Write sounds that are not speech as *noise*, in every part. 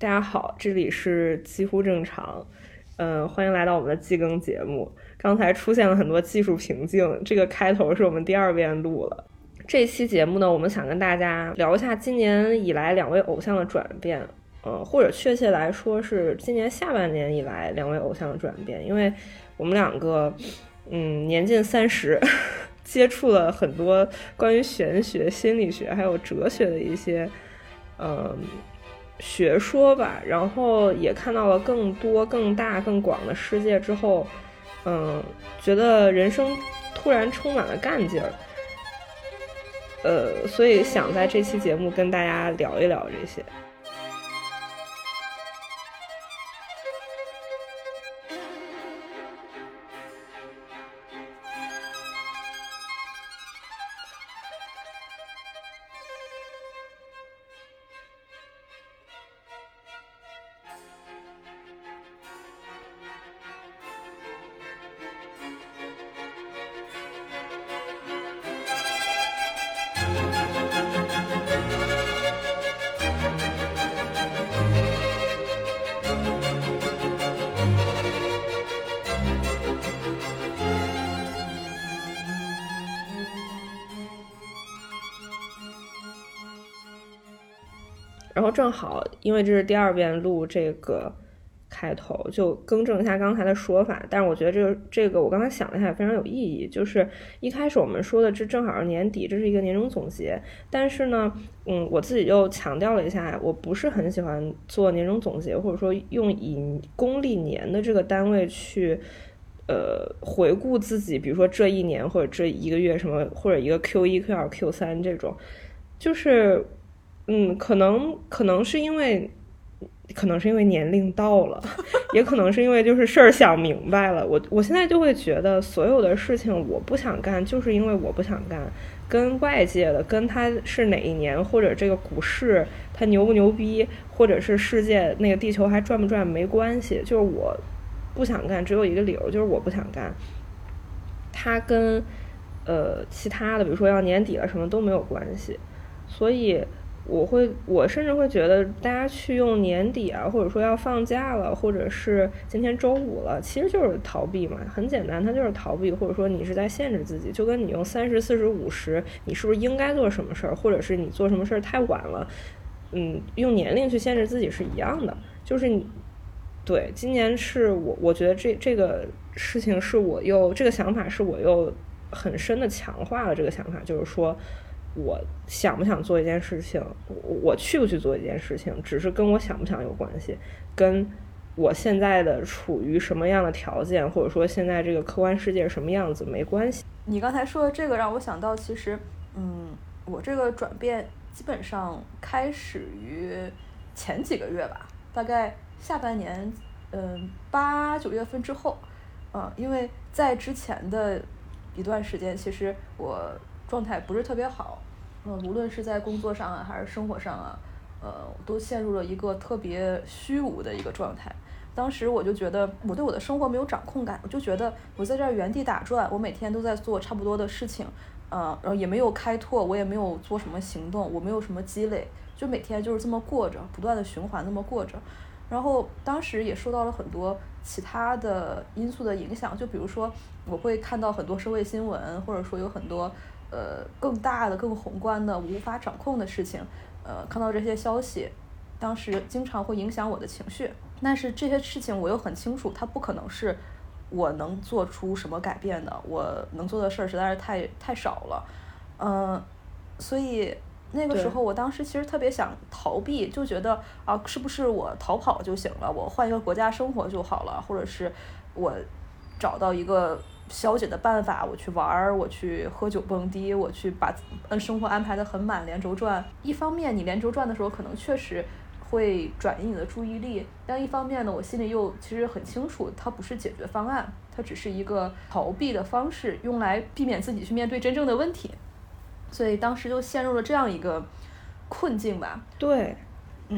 大家好，这里是几乎正常，嗯，欢迎来到我们的季更节目。刚才出现了很多技术瓶颈，这个开头是我们第二遍录了。这期节目呢，我们想跟大家聊一下今年以来两位偶像的转变，呃，或者确切来说是今年下半年以来两位偶像的转变，因为我们两个，嗯，年近三十，*laughs* 接触了很多关于玄学、心理学还有哲学的一些，嗯。学说吧，然后也看到了更多、更大、更广的世界之后，嗯，觉得人生突然充满了干劲儿，呃，所以想在这期节目跟大家聊一聊这些。这是第二遍录这个开头，就更正一下刚才的说法。但是我觉得这个这个我刚才想了一下也，非常有意义。就是一开始我们说的这正好是年底，这是一个年终总结。但是呢，嗯，我自己又强调了一下，我不是很喜欢做年终总结，或者说用以公历年的这个单位去呃回顾自己，比如说这一年或者这一个月什么，或者一个 Q 一、Q 二、Q 三这种，就是。嗯，可能可能是因为，可能是因为年龄到了，*laughs* 也可能是因为就是事儿想明白了。我我现在就会觉得，所有的事情我不想干，就是因为我不想干，跟外界的，跟他是哪一年，或者这个股市它牛不牛逼，或者是世界那个地球还转不转没关系，就是我不想干，只有一个理由，就是我不想干。它跟呃其他的，比如说要年底了什么都没有关系，所以。我会，我甚至会觉得，大家去用年底啊，或者说要放假了，或者是今天周五了，其实就是逃避嘛，很简单，它就是逃避，或者说你是在限制自己，就跟你用三十、四十、五十，你是不是应该做什么事儿，或者是你做什么事儿太晚了，嗯，用年龄去限制自己是一样的，就是你，对，今年是我，我觉得这这个事情是我又这个想法是我又很深的强化了这个想法，就是说。我想不想做一件事情，我去不去做一件事情，只是跟我想不想有关系，跟我现在的处于什么样的条件，或者说现在这个客观世界什么样子没关系。你刚才说的这个让我想到，其实，嗯，我这个转变基本上开始于前几个月吧，大概下半年，嗯，八九月份之后，嗯，因为在之前的一段时间，其实我。状态不是特别好，嗯，无论是在工作上啊，还是生活上啊，呃，都陷入了一个特别虚无的一个状态。当时我就觉得我对我的生活没有掌控感，我就觉得我在这儿原地打转，我每天都在做差不多的事情，嗯，然后也没有开拓，我也没有做什么行动，我没有什么积累，就每天就是这么过着，不断的循环那么过着。然后当时也受到了很多其他的因素的影响，就比如说我会看到很多社会新闻，或者说有很多。呃，更大的、更宏观的、无法掌控的事情，呃，看到这些消息，当时经常会影响我的情绪。但是这些事情我又很清楚，它不可能是我能做出什么改变的。我能做的事儿实在是太太少了，嗯，所以那个时候，我当时其实特别想逃避，就觉得啊，是不是我逃跑就行了？我换一个国家生活就好了，或者是我找到一个。消解的办法，我去玩儿，我去喝酒蹦迪，我去把嗯生活安排的很满，连轴转。一方面，你连轴转的时候，可能确实会转移你的注意力；但一方面呢，我心里又其实很清楚，它不是解决方案，它只是一个逃避的方式，用来避免自己去面对真正的问题。所以当时就陷入了这样一个困境吧。对，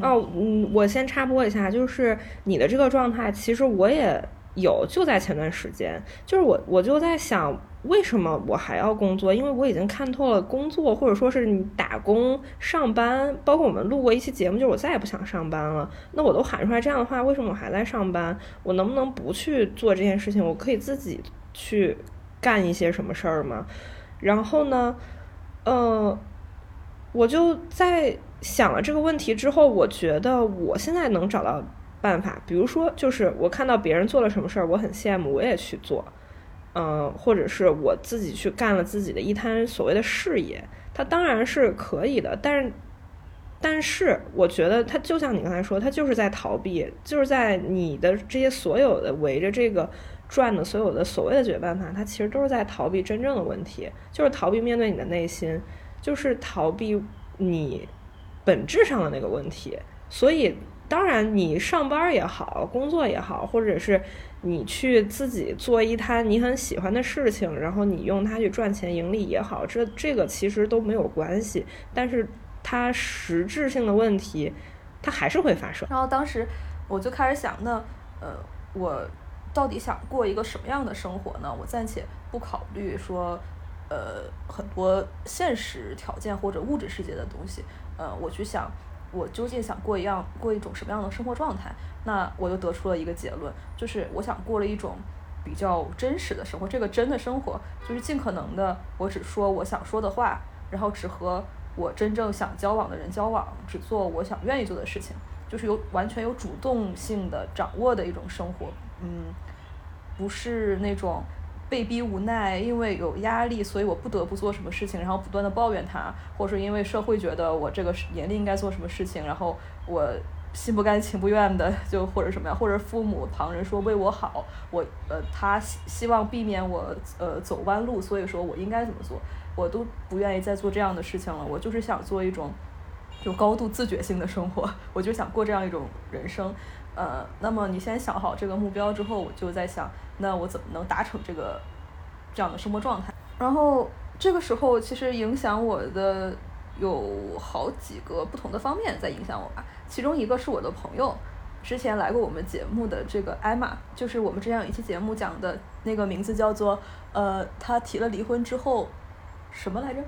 哦，嗯，我先插播一下，就是你的这个状态，其实我也。有，就在前段时间，就是我我就在想，为什么我还要工作？因为我已经看透了工作，或者说是你打工上班，包括我们录过一期节目，就是我再也不想上班了。那我都喊出来这样的话，为什么我还在上班？我能不能不去做这件事情？我可以自己去干一些什么事儿吗？然后呢，呃，我就在想了这个问题之后，我觉得我现在能找到。办法，比如说，就是我看到别人做了什么事儿，我很羡慕，我也去做，嗯，或者是我自己去干了自己的一摊所谓的事业，它当然是可以的，但是，但是我觉得它就像你刚才说，它就是在逃避，就是在你的这些所有的围着这个转的所有的所谓的解决办法，它其实都是在逃避真正的问题，就是逃避面对你的内心，就是逃避你本质上的那个问题，所以。当然，你上班也好，工作也好，或者是你去自己做一摊你很喜欢的事情，然后你用它去赚钱盈利也好，这这个其实都没有关系。但是它实质性的问题，它还是会发生。然后当时我就开始想，那呃，我到底想过一个什么样的生活呢？我暂且不考虑说，呃，很多现实条件或者物质世界的东西，呃，我去想。我究竟想过一样过一种什么样的生活状态？那我就得出了一个结论，就是我想过了一种比较真实的生活。这个真的生活，就是尽可能的，我只说我想说的话，然后只和我真正想交往的人交往，只做我想愿意做的事情，就是有完全有主动性的掌握的一种生活。嗯，不是那种。被逼无奈，因为有压力，所以我不得不做什么事情，然后不断的抱怨他，或者说因为社会觉得我这个年龄应该做什么事情，然后我心不甘情不愿的就或者什么呀，或者父母旁人说为我好，我呃他希希望避免我呃走弯路，所以说我应该怎么做，我都不愿意再做这样的事情了，我就是想做一种有高度自觉性的生活，我就想过这样一种人生。呃，那么你先想好这个目标之后，我就在想，那我怎么能达成这个这样的生活状态？然后这个时候，其实影响我的有好几个不同的方面在影响我吧。其中一个是我的朋友，之前来过我们节目的这个艾玛，就是我们之前有一期节目讲的那个名字叫做呃，他提了离婚之后什么来着？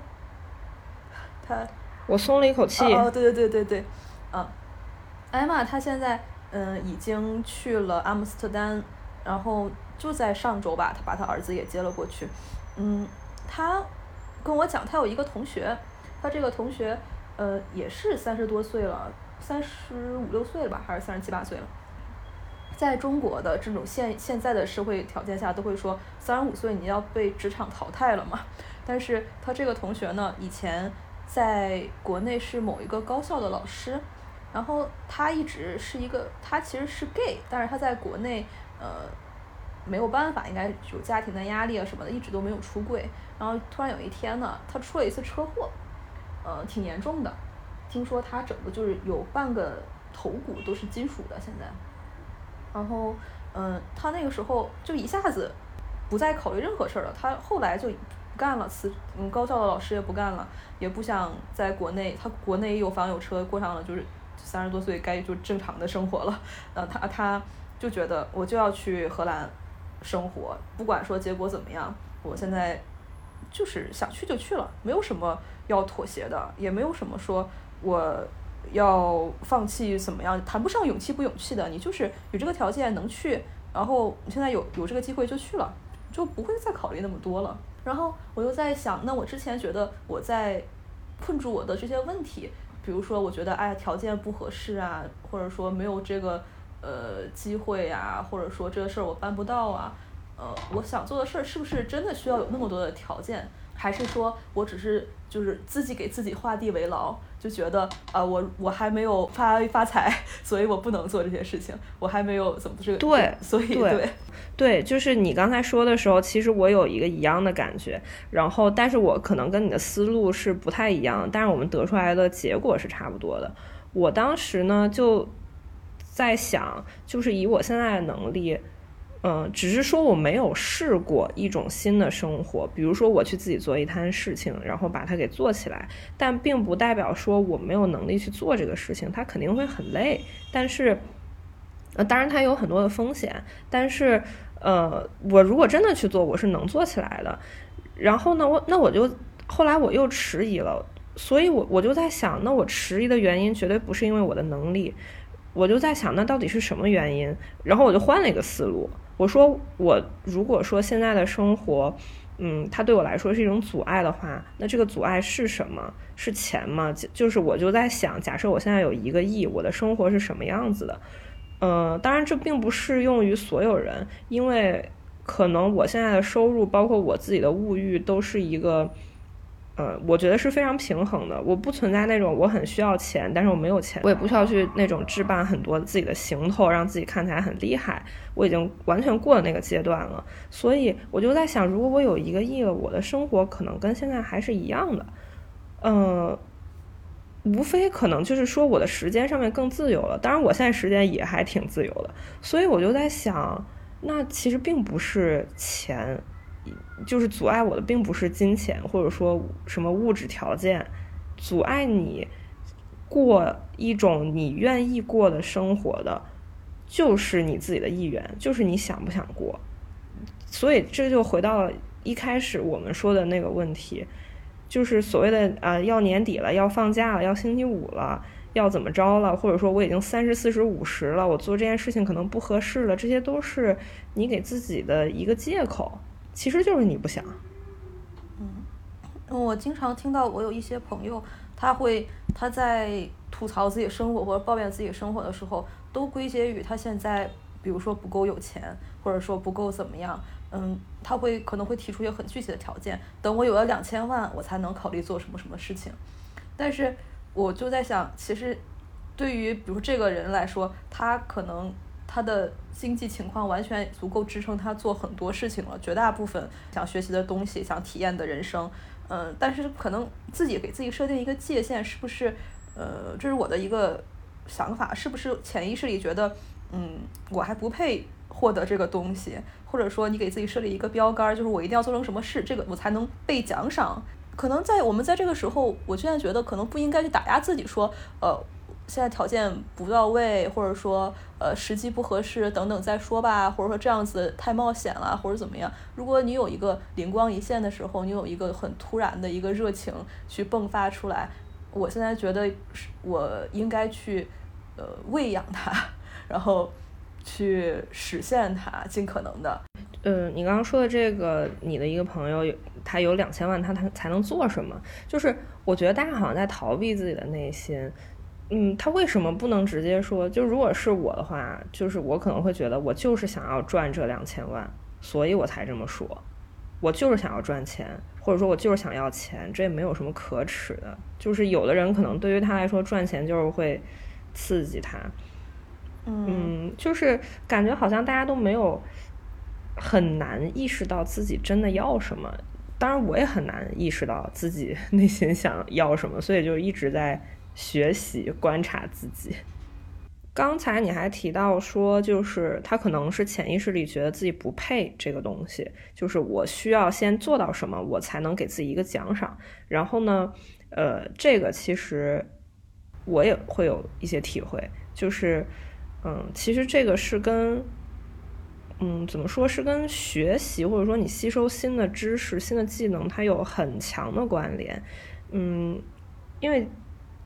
他我松了一口气。哦，对对对对对，嗯，艾玛她现在。嗯，已经去了阿姆斯特丹，然后就在上周吧，他把他儿子也接了过去。嗯，他跟我讲，他有一个同学，他这个同学呃也是三十多岁了，三十五六岁了吧，还是三十七八岁了。在中国的这种现现在的社会条件下，都会说三十五岁你要被职场淘汰了嘛。但是他这个同学呢，以前在国内是某一个高校的老师。然后他一直是一个，他其实是 gay，但是他在国内，呃，没有办法，应该有家庭的压力啊什么的，一直都没有出柜。然后突然有一天呢，他出了一次车祸，呃，挺严重的，听说他整个就是有半个头骨都是金属的现在。然后，嗯，他那个时候就一下子不再考虑任何事儿了，他后来就不干了，辞嗯高校的老师也不干了，也不想在国内，他国内有房有车，过上了就是。三十多岁该就正常的生活了，*laughs* 呃，他他就觉得我就要去荷兰生活，不管说结果怎么样，我现在就是想去就去了，没有什么要妥协的，也没有什么说我要放弃怎么样，谈不上勇气不勇气的，你就是有这个条件能去，然后你现在有有这个机会就去了，就不会再考虑那么多了。然后我又在想，那我之前觉得我在困住我的这些问题。比如说，我觉得哎，条件不合适啊，或者说没有这个呃机会呀，或者说这个事儿我办不到啊，呃，我想做的事儿是不是真的需要有那么多的条件？还是说我只是就是自己给自己画地为牢，就觉得啊，我我还没有发发财，*laughs* 所以我不能做这些事情，我还没有怎么这个对，所以对。对，就是你刚才说的时候，其实我有一个一样的感觉，然后，但是我可能跟你的思路是不太一样，但是我们得出来的结果是差不多的。我当时呢就在想，就是以我现在的能力，嗯，只是说我没有试过一种新的生活，比如说我去自己做一摊事情，然后把它给做起来，但并不代表说我没有能力去做这个事情，它肯定会很累，但是。呃，当然它有很多的风险，但是呃，我如果真的去做，我是能做起来的。然后呢，我那我就后来我又迟疑了，所以我我就在想，那我迟疑的原因绝对不是因为我的能力，我就在想，那到底是什么原因？然后我就换了一个思路，我说我如果说现在的生活。嗯，它对我来说是一种阻碍的话，那这个阻碍是什么？是钱吗？就是我就在想，假设我现在有一个亿，我的生活是什么样子的？呃，当然这并不适用于所有人，因为可能我现在的收入，包括我自己的物欲，都是一个。呃，我觉得是非常平衡的。我不存在那种我很需要钱，但是我没有钱，我也不需要去那种置办很多自己的行头，让自己看起来很厉害。我已经完全过了那个阶段了，所以我就在想，如果我有一个亿了，我的生活可能跟现在还是一样的。呃，无非可能就是说我的时间上面更自由了。当然，我现在时间也还挺自由的，所以我就在想，那其实并不是钱。就是阻碍我的，并不是金钱，或者说什么物质条件，阻碍你过一种你愿意过的生活的，就是你自己的意愿，就是你想不想过。所以这就回到了一开始我们说的那个问题，就是所谓的啊，要年底了，要放假了，要星期五了，要怎么着了，或者说我已经三十四十五十了，我做这件事情可能不合适了，这些都是你给自己的一个借口。其实就是你不想。嗯，我经常听到我有一些朋友，他会他在吐槽自己生活或者抱怨自己生活的时候，都归结于他现在，比如说不够有钱，或者说不够怎么样。嗯，他会可能会提出一些很具体的条件，等我有了两千万，我才能考虑做什么什么事情。但是我就在想，其实对于比如这个人来说，他可能。他的经济情况完全足够支撑他做很多事情了，绝大部分想学习的东西、想体验的人生，嗯，但是可能自己给自己设定一个界限，是不是？呃，这是我的一个想法，是不是潜意识里觉得，嗯，我还不配获得这个东西，或者说你给自己设立一个标杆，就是我一定要做成什么事，这个我才能被奖赏。可能在我们在这个时候，我现在觉得可能不应该去打压自己，说，呃。现在条件不到位，或者说呃时机不合适等等再说吧，或者说这样子太冒险了，或者怎么样？如果你有一个灵光一现的时候，你有一个很突然的一个热情去迸发出来，我现在觉得是我应该去呃喂养它，然后去实现它，尽可能的。嗯，你刚刚说的这个，你的一个朋友他有两千万，他他才能做什么？就是我觉得大家好像在逃避自己的内心。嗯，他为什么不能直接说？就如果是我的话，就是我可能会觉得，我就是想要赚这两千万，所以我才这么说。我就是想要赚钱，或者说我就是想要钱，这也没有什么可耻的。就是有的人可能对于他来说，赚钱就是会刺激他。嗯，就是感觉好像大家都没有很难意识到自己真的要什么。当然，我也很难意识到自己 *laughs* 内心想要什么，所以就一直在。学习观察自己。刚才你还提到说，就是他可能是潜意识里觉得自己不配这个东西，就是我需要先做到什么，我才能给自己一个奖赏。然后呢，呃，这个其实我也会有一些体会，就是，嗯，其实这个是跟，嗯，怎么说是跟学习或者说你吸收新的知识、新的技能，它有很强的关联。嗯，因为。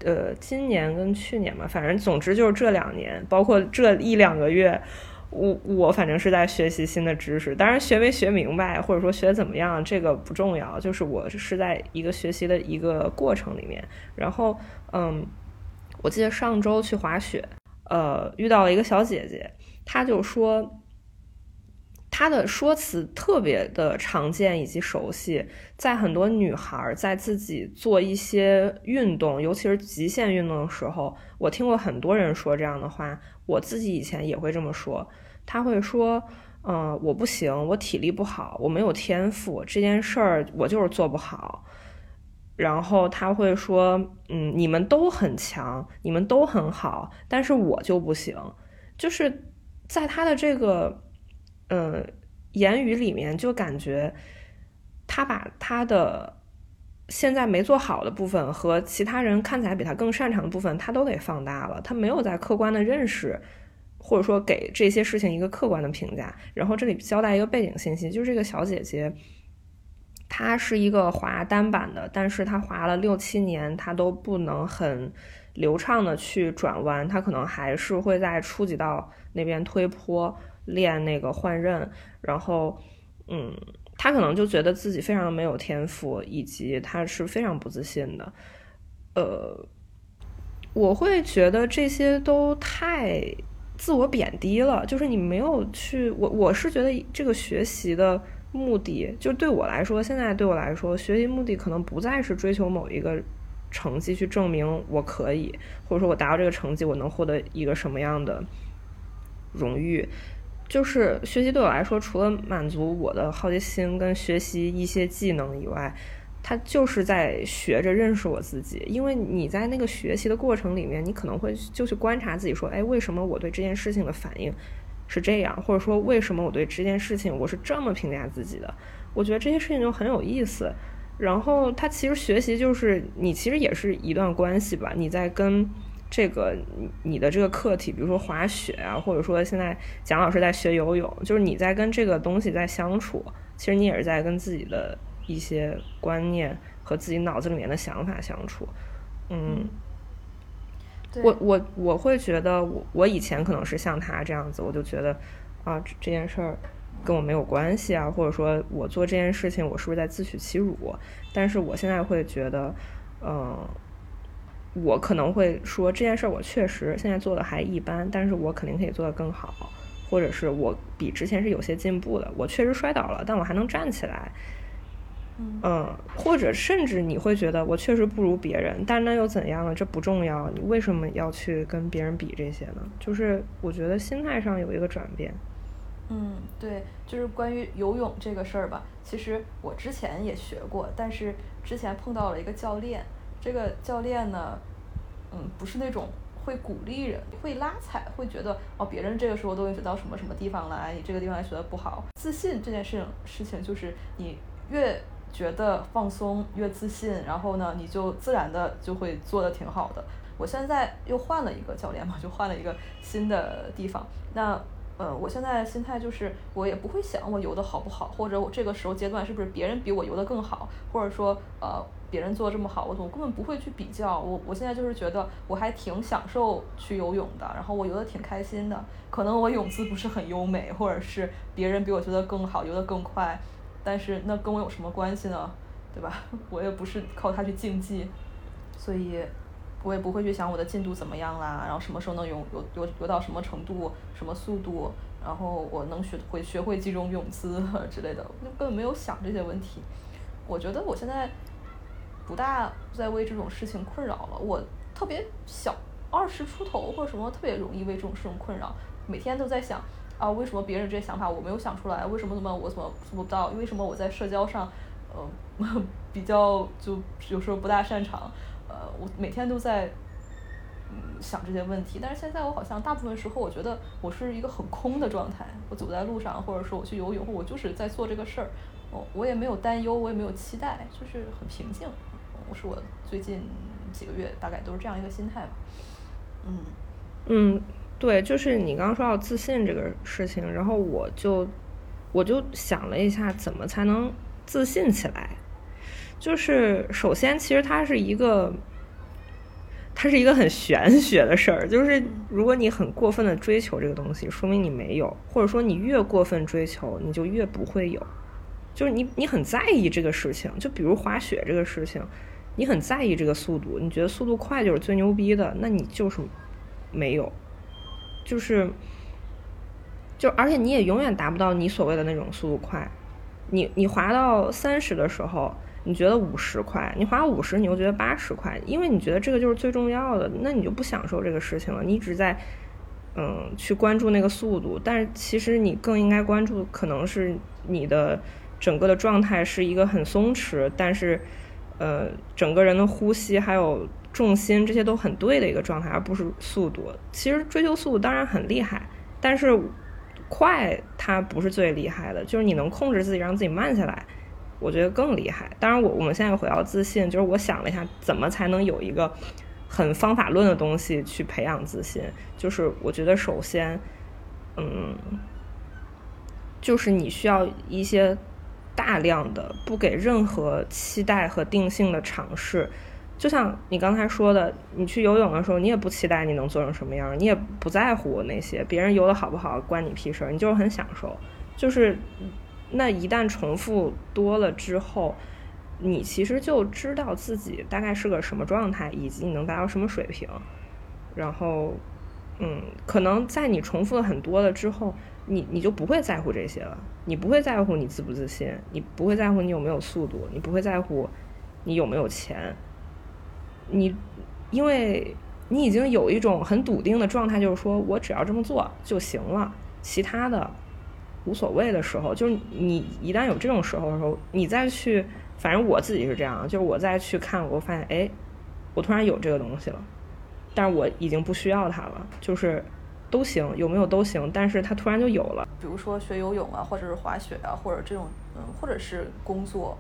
呃，今年跟去年嘛，反正总之就是这两年，包括这一两个月，我我反正是在学习新的知识。当然，学没学明白，或者说学怎么样，这个不重要，就是我是在一个学习的一个过程里面。然后，嗯，我记得上周去滑雪，呃，遇到了一个小姐姐，她就说。他的说辞特别的常见以及熟悉，在很多女孩在自己做一些运动，尤其是极限运动的时候，我听过很多人说这样的话。我自己以前也会这么说，他会说：“嗯，我不行，我体力不好，我没有天赋，这件事儿我就是做不好。”然后他会说：“嗯，你们都很强，你们都很好，但是我就不行。”就是在他的这个。嗯，言语里面就感觉他把他的现在没做好的部分和其他人看起来比他更擅长的部分，他都给放大了。他没有在客观的认识或者说给这些事情一个客观的评价。然后这里交代一个背景信息，就是这个小姐姐，她是一个滑单板的，但是她滑了六七年，她都不能很流畅的去转弯，她可能还是会在初级道那边推坡练那个换刃，然后嗯。他可能就觉得自己非常没有天赋，以及他是非常不自信的。呃，我会觉得这些都太自我贬低了。就是你没有去，我我是觉得这个学习的目的，就对我来说，现在对我来说，学习目的可能不再是追求某一个成绩去证明我可以，或者说我达到这个成绩，我能获得一个什么样的荣誉。就是学习对我来说，除了满足我的好奇心跟学习一些技能以外，它就是在学着认识我自己。因为你在那个学习的过程里面，你可能会就去观察自己，说，哎，为什么我对这件事情的反应是这样？或者说，为什么我对这件事情我是这么评价自己的？我觉得这些事情就很有意思。然后，它其实学习就是你其实也是一段关系吧，你在跟。这个你的这个课题，比如说滑雪啊，或者说现在蒋老师在学游泳，就是你在跟这个东西在相处，其实你也是在跟自己的一些观念和自己脑子里面的想法相处。嗯，我我我会觉得，我我以前可能是像他这样子，我就觉得啊这件事儿跟我没有关系啊，或者说我做这件事情我是不是在自取其辱？但是我现在会觉得，嗯。我可能会说这件事儿，我确实现在做的还一般，但是我肯定可以做得更好，或者是我比之前是有些进步的。我确实摔倒了，但我还能站起来。嗯，或者甚至你会觉得我确实不如别人，但那又怎样呢？这不重要，你为什么要去跟别人比这些呢？就是我觉得心态上有一个转变。嗯，对，就是关于游泳这个事儿吧。其实我之前也学过，但是之前碰到了一个教练。这个教练呢，嗯，不是那种会鼓励人、会拉踩、会觉得哦，别人这个时候都会学到什么什么地方来，你这个地方学的不好。自信这件事情，事情就是你越觉得放松，越自信，然后呢，你就自然的就会做的挺好的。我现在又换了一个教练嘛，就换了一个新的地方。那呃，我现在心态就是，我也不会想我游的好不好，或者我这个时候阶段是不是别人比我游的更好，或者说呃。别人做这么好，我我根本不会去比较。我我现在就是觉得我还挺享受去游泳的，然后我游的挺开心的。可能我泳姿不是很优美，或者是别人比我游得更好，游的更快，但是那跟我有什么关系呢？对吧？*laughs* 我也不是靠它去竞技，所以我也不会去想我的进度怎么样啦，然后什么时候能游游游游到什么程度、什么速度，然后我能学会学会几种泳姿 *laughs* 之类的，就根本没有想这些问题。我觉得我现在。不大再为这种事情困扰了。我特别小，二十出头或者什么，特别容易为这种事情困扰。每天都在想啊，为什么别人这些想法我没有想出来？为什么怎么我怎么做不到？为什么我在社交上，呃，*laughs* 比较就有时候不大擅长？呃，我每天都在嗯想这些问题。但是现在我好像大部分时候，我觉得我是一个很空的状态。我走在路上，或者说我去游泳，或我就是在做这个事儿。我我也没有担忧，我也没有期待，就是很平静。是我最近几个月大概都是这样一个心态吧，嗯嗯，对，就是你刚刚说到自信这个事情，然后我就我就想了一下，怎么才能自信起来？就是首先，其实它是一个，它是一个很玄学的事儿，就是如果你很过分的追求这个东西，说明你没有；或者说你越过分追求，你就越不会有。就是你你很在意这个事情，就比如滑雪这个事情。你很在意这个速度，你觉得速度快就是最牛逼的，那你就是没有，就是，就而且你也永远达不到你所谓的那种速度快。你你滑到三十的时候，你觉得五十快；你滑五十，你又觉得八十快，因为你觉得这个就是最重要的，那你就不享受这个事情了。你一直在嗯去关注那个速度，但是其实你更应该关注可能是你的整个的状态是一个很松弛，但是。呃，整个人的呼吸还有重心这些都很对的一个状态，而不是速度。其实追求速度当然很厉害，但是快它不是最厉害的，就是你能控制自己让自己慢下来，我觉得更厉害。当然，我我们现在回到自信，就是我想了一下，怎么才能有一个很方法论的东西去培养自信。就是我觉得首先，嗯，就是你需要一些大量的不给任何期待和定性的尝试。就像你刚才说的，你去游泳的时候，你也不期待你能做成什么样，你也不在乎那些别人游的好不好，关你屁事儿，你就是很享受。就是那一旦重复多了之后，你其实就知道自己大概是个什么状态，以及你能达到什么水平。然后，嗯，可能在你重复了很多了之后，你你就不会在乎这些了，你不会在乎你自不自信，你不会在乎你有没有速度，你不会在乎你有没有钱。你，因为你已经有一种很笃定的状态，就是说我只要这么做就行了，其他的无所谓的时候，就是你一旦有这种时候的时候，你再去，反正我自己是这样，就是我再去看，我发现，哎，我突然有这个东西了，但是我已经不需要它了，就是都行，有没有都行，但是它突然就有了。比如说学游泳啊，或者是滑雪啊，或者这种，嗯，或者是工作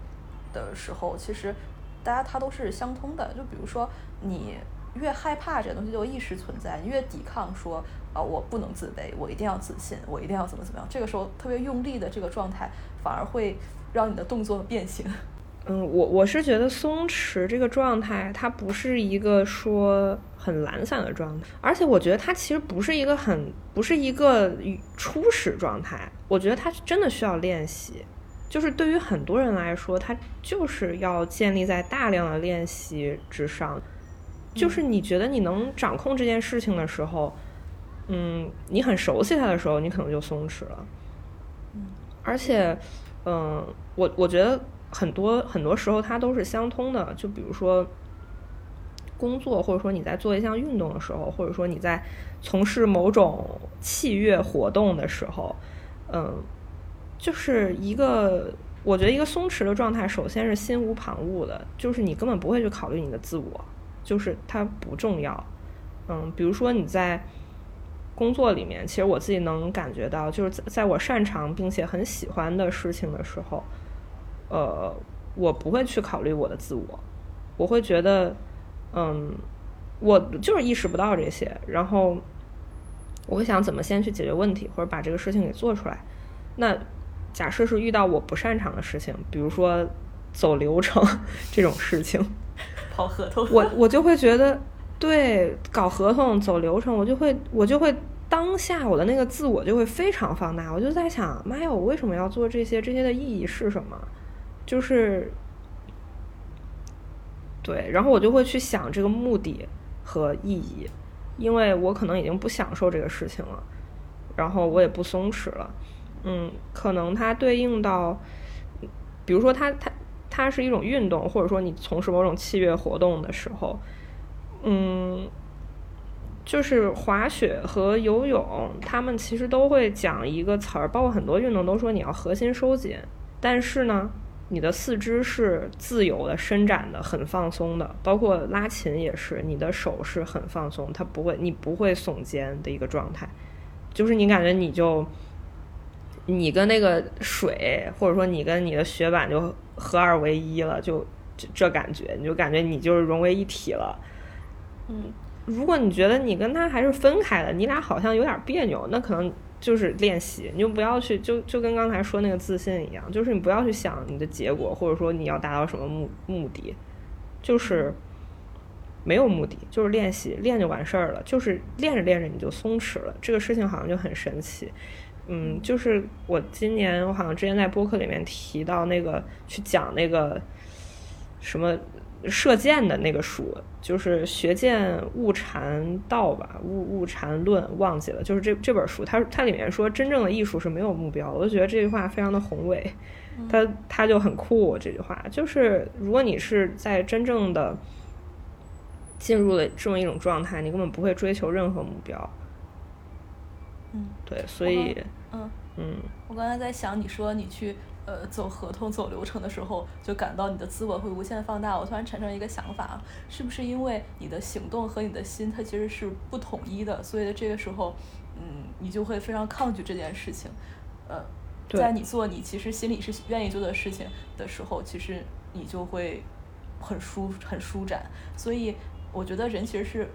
的时候，其实。大家它都是相通的，就比如说你越害怕这个东西就一直存在，你越抵抗说啊我不能自卑，我一定要自信，我一定要怎么怎么样，这个时候特别用力的这个状态反而会让你的动作变形。嗯，我我是觉得松弛这个状态它不是一个说很懒散的状态，而且我觉得它其实不是一个很不是一个初始状态，我觉得它真的需要练习。就是对于很多人来说，它就是要建立在大量的练习之上。就是你觉得你能掌控这件事情的时候，嗯，你很熟悉它的时候，你可能就松弛了。而且，嗯，我我觉得很多很多时候它都是相通的。就比如说工作，或者说你在做一项运动的时候，或者说你在从事某种器乐活动的时候，嗯。就是一个，我觉得一个松弛的状态，首先是心无旁骛的，就是你根本不会去考虑你的自我，就是它不重要。嗯，比如说你在工作里面，其实我自己能感觉到，就是在在我擅长并且很喜欢的事情的时候，呃，我不会去考虑我的自我，我会觉得，嗯，我就是意识不到这些，然后我会想怎么先去解决问题，或者把这个事情给做出来，那。假设是遇到我不擅长的事情，比如说走流程这种事情，*laughs* 跑合同，我我就会觉得，对，搞合同走流程，我就会我就会当下我的那个自我就会非常放大，我就在想，妈呀，我为什么要做这些？这些的意义是什么？就是对，然后我就会去想这个目的和意义，因为我可能已经不享受这个事情了，然后我也不松弛了。嗯，可能它对应到，比如说它它它是一种运动，或者说你从事某种器乐活动的时候，嗯，就是滑雪和游泳，他们其实都会讲一个词儿，包括很多运动都说你要核心收紧，但是呢，你的四肢是自由的伸展的，很放松的，包括拉琴也是，你的手是很放松，它不会，你不会耸肩的一个状态，就是你感觉你就。你跟那个水，或者说你跟你的雪板就合二为一了，就这这感觉，你就感觉你就是融为一体了。嗯，如果你觉得你跟他还是分开的，你俩好像有点别扭，那可能就是练习，你就不要去，就就跟刚才说那个自信一样，就是你不要去想你的结果，或者说你要达到什么目目的，就是没有目的，就是练习，练就完事儿了，就是练着练着你就松弛了，这个事情好像就很神奇。嗯，就是我今年我好像之前在播客里面提到那个去讲那个什么射箭的那个书，就是《学剑悟禅道》吧，《悟悟禅论》忘记了，就是这这本书，它它里面说真正的艺术是没有目标，我就觉得这句话非常的宏伟，它它就很酷。这句话就是如果你是在真正的进入了这么一种状态，你根本不会追求任何目标。嗯，对，所以。嗯嗯，我刚才在想，你说你去呃走合同、走流程的时候，就感到你的自我会无限放大。我突然产生一个想法，是不是因为你的行动和你的心它其实是不统一的，所以这个时候，嗯，你就会非常抗拒这件事情。呃，在你做你其实心里是愿意做的事情的时候，其实你就会很舒很舒展。所以，我觉得人其实是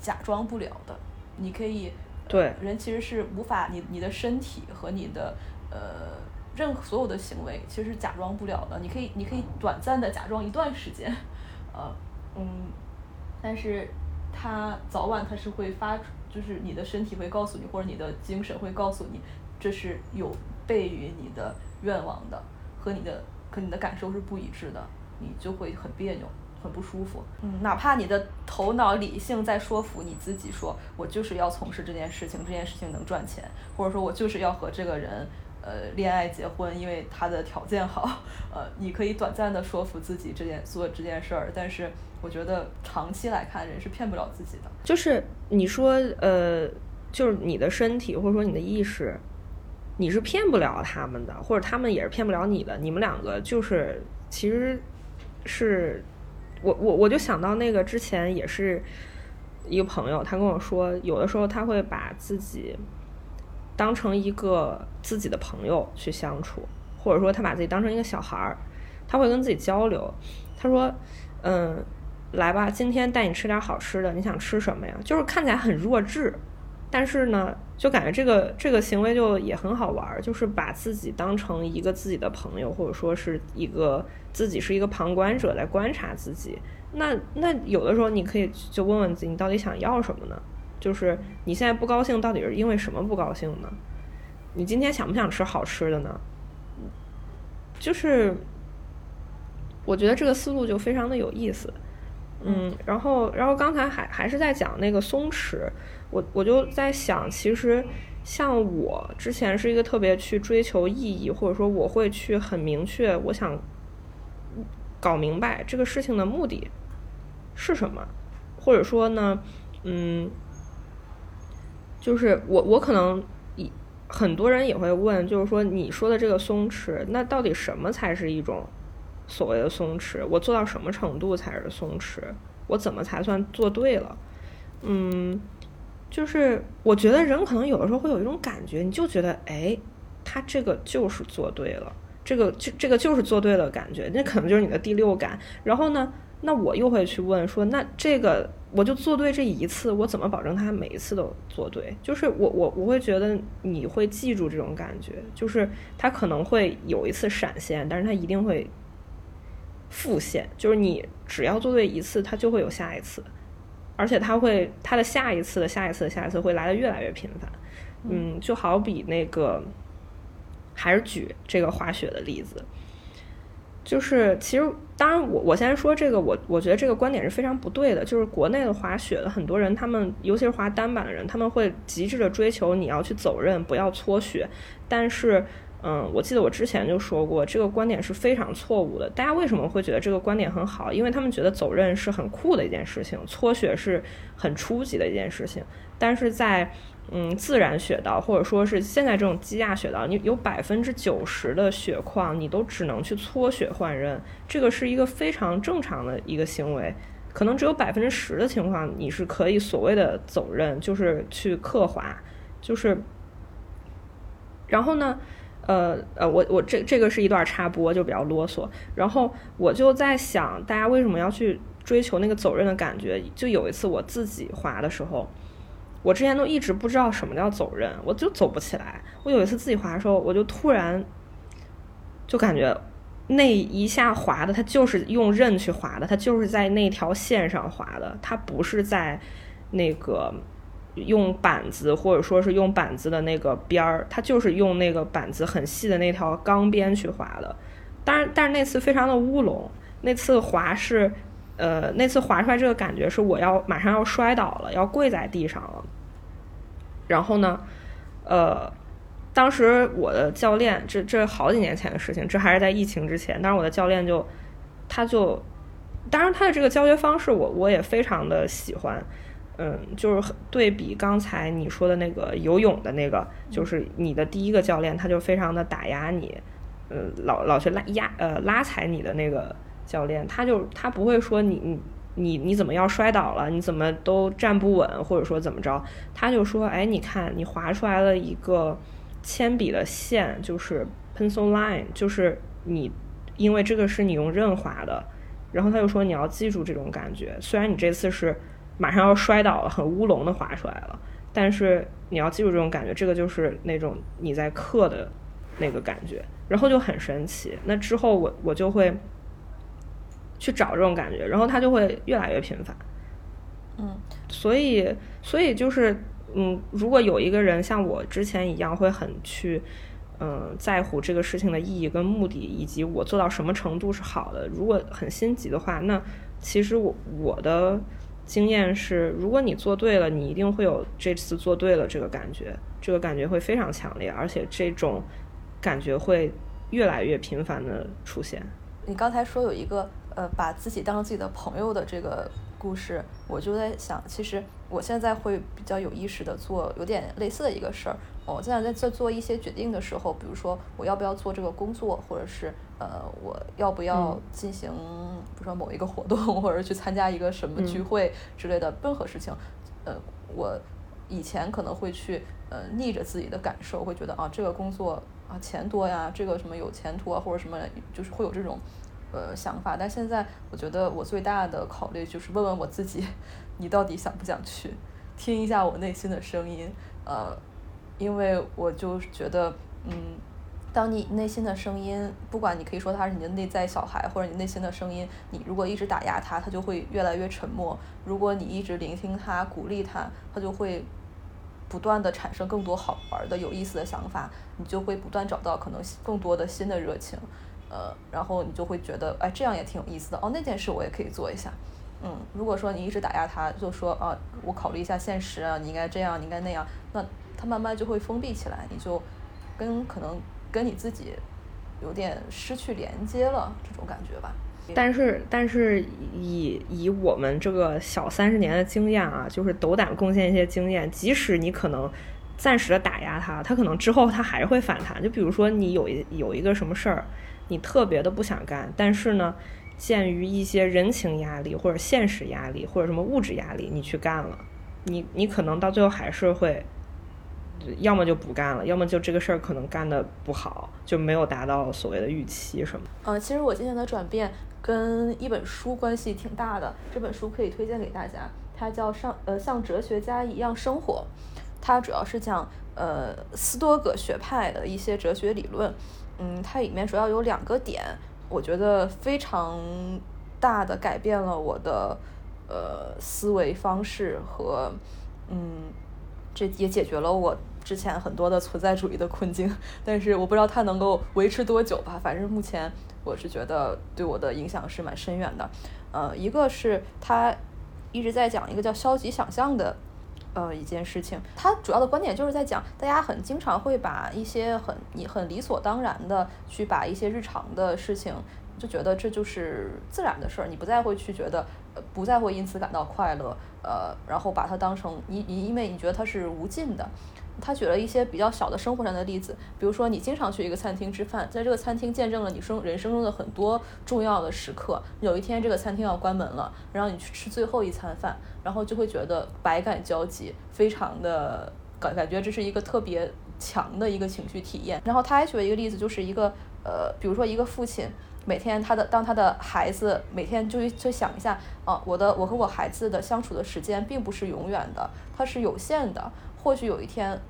假装不了的。你可以，对，人其实是无法，你你的身体和你的呃任何所有的行为其实是假装不了的。你可以，你可以短暂的假装一段时间，呃，嗯，但是它早晚它是会发出，就是你的身体会告诉你，或者你的精神会告诉你，这是有悖于你的愿望的，和你的和你的感受是不一致的，你就会很别扭。很不舒服，嗯，哪怕你的头脑理性在说服你自己，说我就是要从事这件事情，这件事情能赚钱，或者说我就是要和这个人，呃，恋爱结婚，因为他的条件好，*laughs* 呃，你可以短暂的说服自己这件做这件事儿，但是我觉得长期来看，人是骗不了自己的。就是你说，呃，就是你的身体或者说你的意识，你是骗不了他们的，或者他们也是骗不了你的，你们两个就是其实是。我我我就想到那个之前也是一个朋友，他跟我说，有的时候他会把自己当成一个自己的朋友去相处，或者说他把自己当成一个小孩儿，他会跟自己交流。他说：“嗯，来吧，今天带你吃点好吃的，你想吃什么呀？”就是看起来很弱智，但是呢，就感觉这个这个行为就也很好玩儿，就是把自己当成一个自己的朋友，或者说是一个。自己是一个旁观者来观察自己，那那有的时候你可以就问问自己，你到底想要什么呢？就是你现在不高兴，到底是因为什么不高兴呢？你今天想不想吃好吃的呢？就是我觉得这个思路就非常的有意思，嗯，然后然后刚才还还是在讲那个松弛，我我就在想，其实像我之前是一个特别去追求意义，或者说我会去很明确，我想。搞明白这个事情的目的是什么，或者说呢，嗯，就是我我可能一很多人也会问，就是说你说的这个松弛，那到底什么才是一种所谓的松弛？我做到什么程度才是松弛？我怎么才算做对了？嗯，就是我觉得人可能有的时候会有一种感觉，你就觉得哎，他这个就是做对了。这个这这个就是做对了感觉，那可能就是你的第六感。然后呢，那我又会去问说，那这个我就做对这一次，我怎么保证他每一次都做对？就是我我我会觉得你会记住这种感觉，就是他可能会有一次闪现，但是他一定会复现。就是你只要做对一次，他就会有下一次，而且他会他的下一次的下一次的下一次会来的越来越频繁。嗯，就好比那个。还是举这个滑雪的例子，就是其实当然我我先说这个我我觉得这个观点是非常不对的，就是国内的滑雪的很多人，他们尤其是滑单板的人，他们会极致的追求你要去走刃，不要搓雪。但是，嗯，我记得我之前就说过，这个观点是非常错误的。大家为什么会觉得这个观点很好？因为他们觉得走刃是很酷的一件事情，搓雪是很初级的一件事情。但是在嗯，自然雪道或者说是现在这种积压雪道，你有百分之九十的雪况，你都只能去搓雪换刃，这个是一个非常正常的一个行为。可能只有百分之十的情况，你是可以所谓的走刃，就是去刻滑，就是。然后呢，呃呃，我我这这个是一段插播，就比较啰嗦。然后我就在想，大家为什么要去追求那个走刃的感觉？就有一次我自己滑的时候。我之前都一直不知道什么叫走刃，我就走不起来。我有一次自己滑的时候，我就突然就感觉那一下滑的，它就是用刃去滑的，它就是在那条线上滑的，它不是在那个用板子或者说是用板子的那个边儿，它就是用那个板子很细的那条钢边去滑的。但是，但是那次非常的乌龙，那次滑是呃，那次滑出来这个感觉是我要马上要摔倒了，要跪在地上了。然后呢，呃，当时我的教练，这这好几年前的事情，这还是在疫情之前。当时我的教练就，他就，当然他的这个教学方式，我我也非常的喜欢。嗯，就是对比刚才你说的那个游泳的那个，就是你的第一个教练，他就非常的打压你，嗯，老老去拉压呃拉踩你的那个教练，他就他不会说你你。你你怎么要摔倒了？你怎么都站不稳，或者说怎么着？他就说：“哎，你看，你划出来了一个铅笔的线，就是 pencil line，就是你，因为这个是你用刃划的，然后他就说你要记住这种感觉，虽然你这次是马上要摔倒了，很乌龙的划出来了，但是你要记住这种感觉，这个就是那种你在刻的那个感觉，然后就很神奇。那之后我我就会去找这种感觉，然后它就会越来越频繁。嗯，所以所以就是嗯，如果有一个人像我之前一样，会很去。嗯，在乎这个事情的意义跟目的，以及我做到什么程度是好的。如果很心急的话，那其实我我的经验是，如果你做对了，你一定会有这次做对了这个感觉，这个感觉会非常强烈，而且这种感觉会越来越频繁的出现。你刚才说有一个呃，把自己当成自己的朋友的这个故事，我就在想，其实我现在会比较有意识的做有点类似的一个事儿。我现在在在做一些决定的时候，比如说我要不要做这个工作，或者是呃我要不要进行，比如说某一个活动，或者去参加一个什么聚会之类的任何事情，呃，我以前可能会去呃逆着自己的感受，会觉得啊这个工作啊钱多呀，这个什么有前途啊，或者什么就是会有这种呃想法。但现在我觉得我最大的考虑就是问问我自己，*laughs* 你到底想不想去听一下我内心的声音，呃。因为我就觉得，嗯，当你内心的声音，不管你可以说它是你的内在小孩，或者你内心的声音，你如果一直打压它，它就会越来越沉默；如果你一直聆听它、鼓励它，它就会不断的产生更多好玩的、有意思的想法，你就会不断找到可能更多的新的热情，呃，然后你就会觉得，哎，这样也挺有意思的哦，那件事我也可以做一下，嗯，如果说你一直打压他，就说啊，我考虑一下现实啊，你应该这样，你应该那样，那。他慢慢就会封闭起来，你就跟可能跟你自己有点失去连接了，这种感觉吧。但是，但是以以我们这个小三十年的经验啊，就是斗胆贡献一些经验，即使你可能暂时的打压他，他可能之后他还会反弹。就比如说你有一有一个什么事儿，你特别的不想干，但是呢，鉴于一些人情压力或者现实压力或者什么物质压力，你去干了，你你可能到最后还是会。要么就不干了，要么就这个事儿可能干的不好，就没有达到所谓的预期什么。嗯，其实我今天的转变跟一本书关系挺大的，这本书可以推荐给大家，它叫《上呃像哲学家一样生活》，它主要是讲呃斯多葛学派的一些哲学理论。嗯，它里面主要有两个点，我觉得非常大的改变了我的呃思维方式和嗯。这也解决了我之前很多的存在主义的困境，但是我不知道它能够维持多久吧。反正目前我是觉得对我的影响是蛮深远的。呃，一个是他一直在讲一个叫消极想象的呃一件事情，他主要的观点就是在讲大家很经常会把一些很你很理所当然的去把一些日常的事情就觉得这就是自然的事儿，你不再会去觉得。呃不再会因此感到快乐，呃，然后把它当成你你，因为你觉得它是无尽的。他举了一些比较小的生活上的例子，比如说你经常去一个餐厅吃饭，在这个餐厅见证了你生人生中的很多重要的时刻。有一天这个餐厅要关门了，然后你去吃最后一餐饭，然后就会觉得百感交集，非常的感感觉这是一个特别强的一个情绪体验。然后他还举了一个例子，就是一个呃，比如说一个父亲。每天他的当他的孩子每天就就想一下啊，我的我和我孩子的相处的时间并不是永远的，它是有限的。或许有一天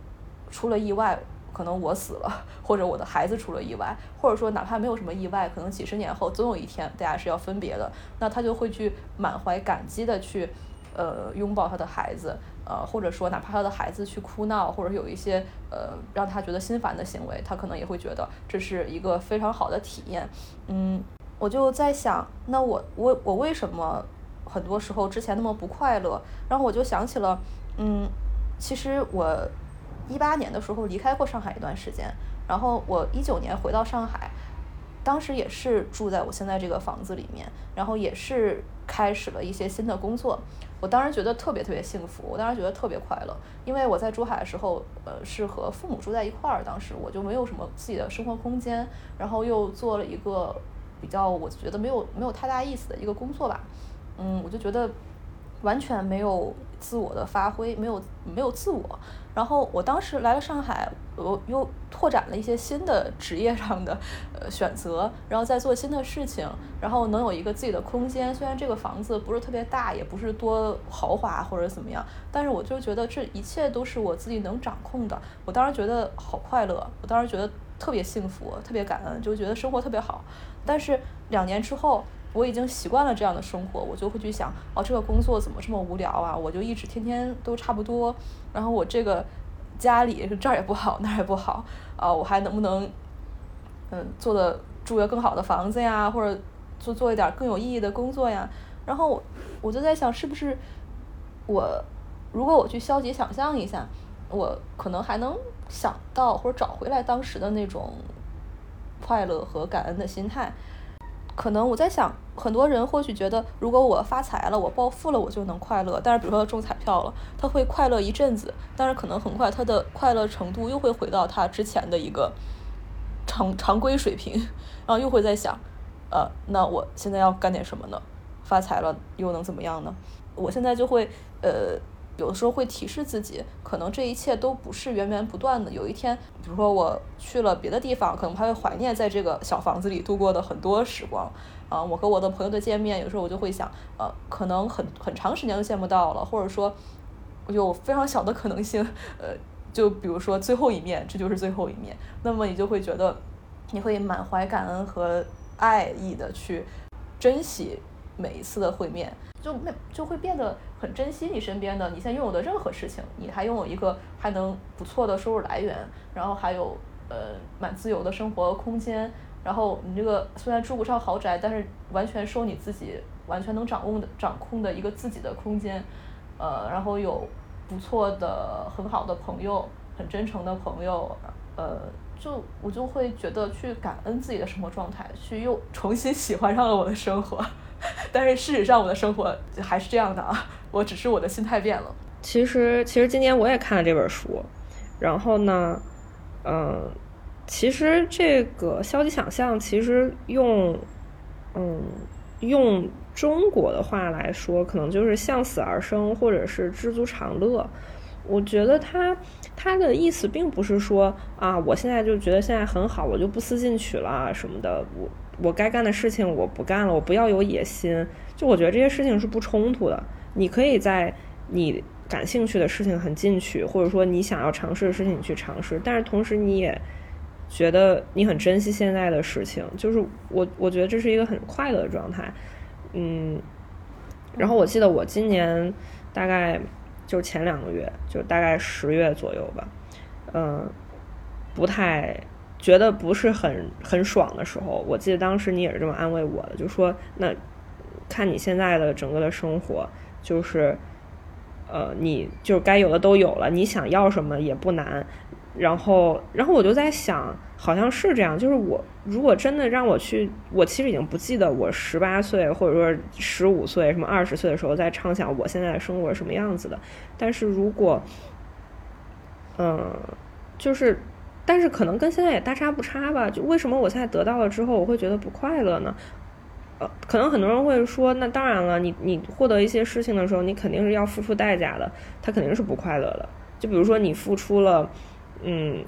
出了意外，可能我死了，或者我的孩子出了意外，或者说哪怕没有什么意外，可能几十年后总有一天大家是要分别的，那他就会去满怀感激的去呃拥抱他的孩子。呃，或者说，哪怕他的孩子去哭闹，或者有一些呃让他觉得心烦的行为，他可能也会觉得这是一个非常好的体验。嗯，我就在想，那我我我为什么很多时候之前那么不快乐？然后我就想起了，嗯，其实我一八年的时候离开过上海一段时间，然后我一九年回到上海，当时也是住在我现在这个房子里面，然后也是开始了一些新的工作。我当时觉得特别特别幸福，我当时觉得特别快乐，因为我在珠海的时候，呃，是和父母住在一块儿，当时我就没有什么自己的生活空间，然后又做了一个比较我觉得没有没有太大意思的一个工作吧，嗯，我就觉得完全没有自我的发挥，没有没有自我。然后我当时来了上海，我又拓展了一些新的职业上的呃选择，然后再做新的事情，然后能有一个自己的空间。虽然这个房子不是特别大，也不是多豪华或者怎么样，但是我就觉得这一切都是我自己能掌控的。我当时觉得好快乐，我当时觉得特别幸福，特别感恩，就觉得生活特别好。但是两年之后，我已经习惯了这样的生活，我就会去想，哦，这个工作怎么这么无聊啊？我就一直天天都差不多。然后我这个家里这儿也不好，*laughs* 那儿也不好啊，我还能不能嗯做的住个更好的房子呀，或者做做一点更有意义的工作呀？然后我就在想，是不是我如果我去消极想象一下，我可能还能想到或者找回来当时的那种快乐和感恩的心态。可能我在想，很多人或许觉得，如果我发财了，我暴富了，我就能快乐。但是，比如说中彩票了，他会快乐一阵子，但是可能很快他的快乐程度又会回到他之前的一个常常规水平，然后又会在想，呃，那我现在要干点什么呢？发财了又能怎么样呢？我现在就会，呃。有的时候会提示自己，可能这一切都不是源源不断的。有一天，比如说我去了别的地方，可能还会怀念在这个小房子里度过的很多时光。啊，我和我的朋友的见面，有时候我就会想，呃，可能很很长时间都见不到了，或者说有非常小的可能性，呃，就比如说最后一面，这就是最后一面。那么你就会觉得，你会满怀感恩和爱意的去珍惜每一次的会面。就没就会变得很珍惜你身边的你现在拥有的任何事情，你还拥有一个还能不错的收入来源，然后还有呃蛮自由的生活空间，然后你这个虽然住不上豪宅，但是完全受你自己完全能掌控的掌控的一个自己的空间，呃，然后有不错的很好的朋友，很真诚的朋友，呃，就我就会觉得去感恩自己的生活状态，去又重新喜欢上了我的生活。*laughs* 但是事实上，我的生活还是这样的啊，我只是我的心态变了。其实，其实今年我也看了这本书，然后呢，嗯，其实这个消极想象，其实用，嗯，用中国的话来说，可能就是向死而生，或者是知足常乐。我觉得他他的意思并不是说啊，我现在就觉得现在很好，我就不思进取了什么的，我。我该干的事情我不干了，我不要有野心。就我觉得这些事情是不冲突的。你可以在你感兴趣的事情很进取，或者说你想要尝试的事情你去尝试，但是同时你也觉得你很珍惜现在的事情。就是我我觉得这是一个很快乐的状态。嗯，然后我记得我今年大概就前两个月，就大概十月左右吧，嗯，不太。觉得不是很很爽的时候，我记得当时你也是这么安慰我的，就说那看你现在的整个的生活，就是呃，你就该有的都有了，你想要什么也不难。然后，然后我就在想，好像是这样，就是我如果真的让我去，我其实已经不记得我十八岁或者说十五岁什么二十岁的时候在畅想我现在的生活是什么样子的。但是如果，嗯，就是。但是可能跟现在也大差不差吧。就为什么我现在得到了之后，我会觉得不快乐呢？呃，可能很多人会说，那当然了，你你获得一些事情的时候，你肯定是要付出代价的，他肯定是不快乐的。就比如说你付出了，嗯，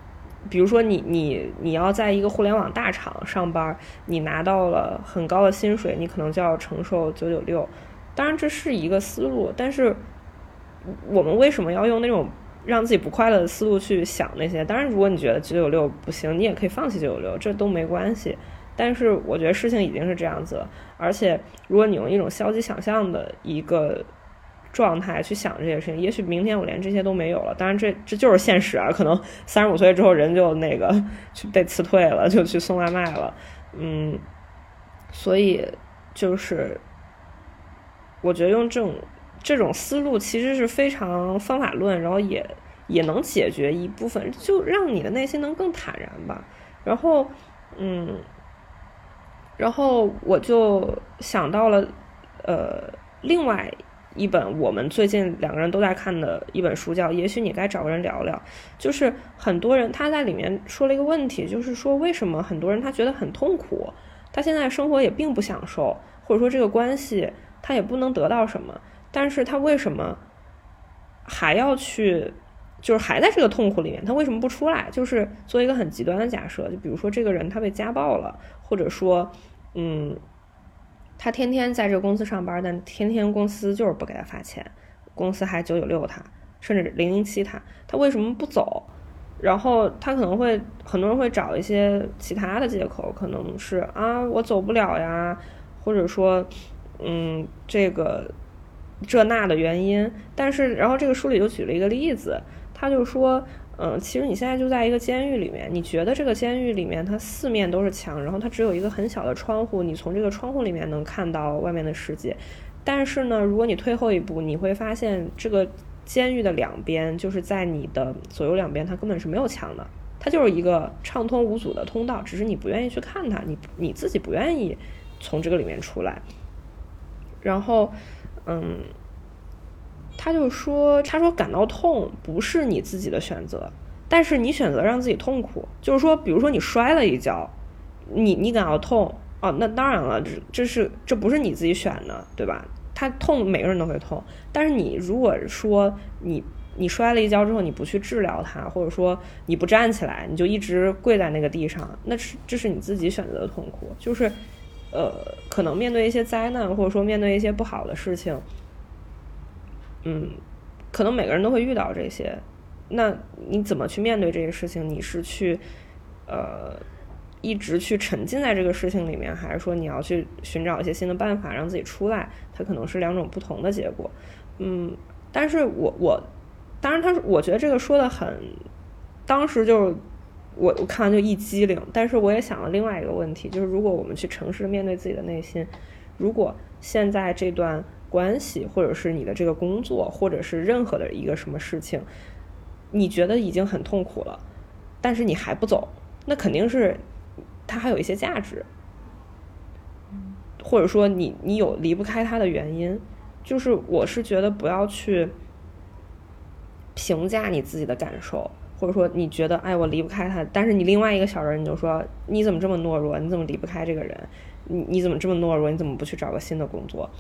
比如说你你你要在一个互联网大厂上班，你拿到了很高的薪水，你可能就要承受九九六。当然这是一个思路，但是我们为什么要用那种？让自己不快乐的思路去想那些，当然，如果你觉得九九六不行，你也可以放弃九九六，这都没关系。但是，我觉得事情已经是这样子了，而且，如果你用一种消极想象的一个状态去想这些事情，也许明天我连这些都没有了。当然，这这就是现实啊，可能三十五岁之后人就那个去被辞退了，就去送外卖了。嗯，所以就是我觉得用这种。这种思路其实是非常方法论，然后也也能解决一部分，就让你的内心能更坦然吧。然后，嗯，然后我就想到了，呃，另外一本我们最近两个人都在看的一本书，叫《也许你该找个人聊聊》。就是很多人他在里面说了一个问题，就是说为什么很多人他觉得很痛苦，他现在生活也并不享受，或者说这个关系他也不能得到什么。但是他为什么还要去，就是还在这个痛苦里面，他为什么不出来？就是做一个很极端的假设，就比如说这个人他被家暴了，或者说，嗯，他天天在这个公司上班，但天天公司就是不给他发钱，公司还九九六他，甚至零零七他，他为什么不走？然后他可能会很多人会找一些其他的借口，可能是啊我走不了呀，或者说，嗯，这个。这那的原因，但是然后这个书里就举了一个例子，他就说，嗯，其实你现在就在一个监狱里面，你觉得这个监狱里面它四面都是墙，然后它只有一个很小的窗户，你从这个窗户里面能看到外面的世界。但是呢，如果你退后一步，你会发现这个监狱的两边，就是在你的左右两边，它根本是没有墙的，它就是一个畅通无阻的通道，只是你不愿意去看它，你你自己不愿意从这个里面出来，然后。嗯，他就说，他说感到痛不是你自己的选择，但是你选择让自己痛苦，就是说，比如说你摔了一跤，你你感到痛哦，那当然了，这这是这不是你自己选的，对吧？他痛，每个人都会痛，但是你如果说你你摔了一跤之后，你不去治疗它，或者说你不站起来，你就一直跪在那个地上，那是这是你自己选择的痛苦，就是。呃，可能面对一些灾难，或者说面对一些不好的事情，嗯，可能每个人都会遇到这些。那你怎么去面对这些事情？你是去呃一直去沉浸在这个事情里面，还是说你要去寻找一些新的办法让自己出来？它可能是两种不同的结果。嗯，但是我我当然，他我觉得这个说的很，当时就。我我看完就一激灵，但是我也想了另外一个问题，就是如果我们去诚实的面对自己的内心，如果现在这段关系，或者是你的这个工作，或者是任何的一个什么事情，你觉得已经很痛苦了，但是你还不走，那肯定是它还有一些价值，或者说你你有离不开它的原因，就是我是觉得不要去评价你自己的感受。或者说你觉得哎我离不开他，但是你另外一个小人你就说你怎么这么懦弱？你怎么离不开这个人？你你怎么这么懦弱？你怎么不去找个新的工作？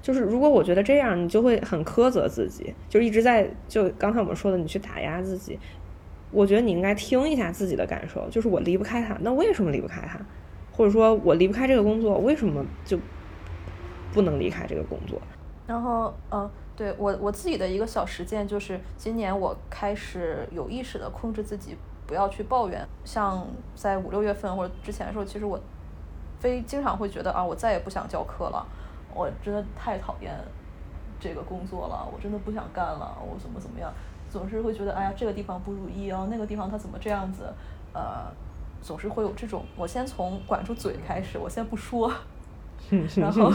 就是如果我觉得这样，你就会很苛责自己，就一直在就刚才我们说的，你去打压自己。我觉得你应该听一下自己的感受，就是我离不开他，那为什么离不开他？或者说我离不开这个工作，为什么就不能离开这个工作？然后嗯。对我我自己的一个小实践就是，今年我开始有意识的控制自己，不要去抱怨。像在五六月份或者之前的时候，其实我非经常会觉得啊，我再也不想教课了，我真的太讨厌这个工作了，我真的不想干了，我怎么怎么样，总是会觉得哎呀这个地方不如意哦，那个地方他怎么这样子，呃，总是会有这种。我先从管住嘴开始，我先不说，*laughs* 然后。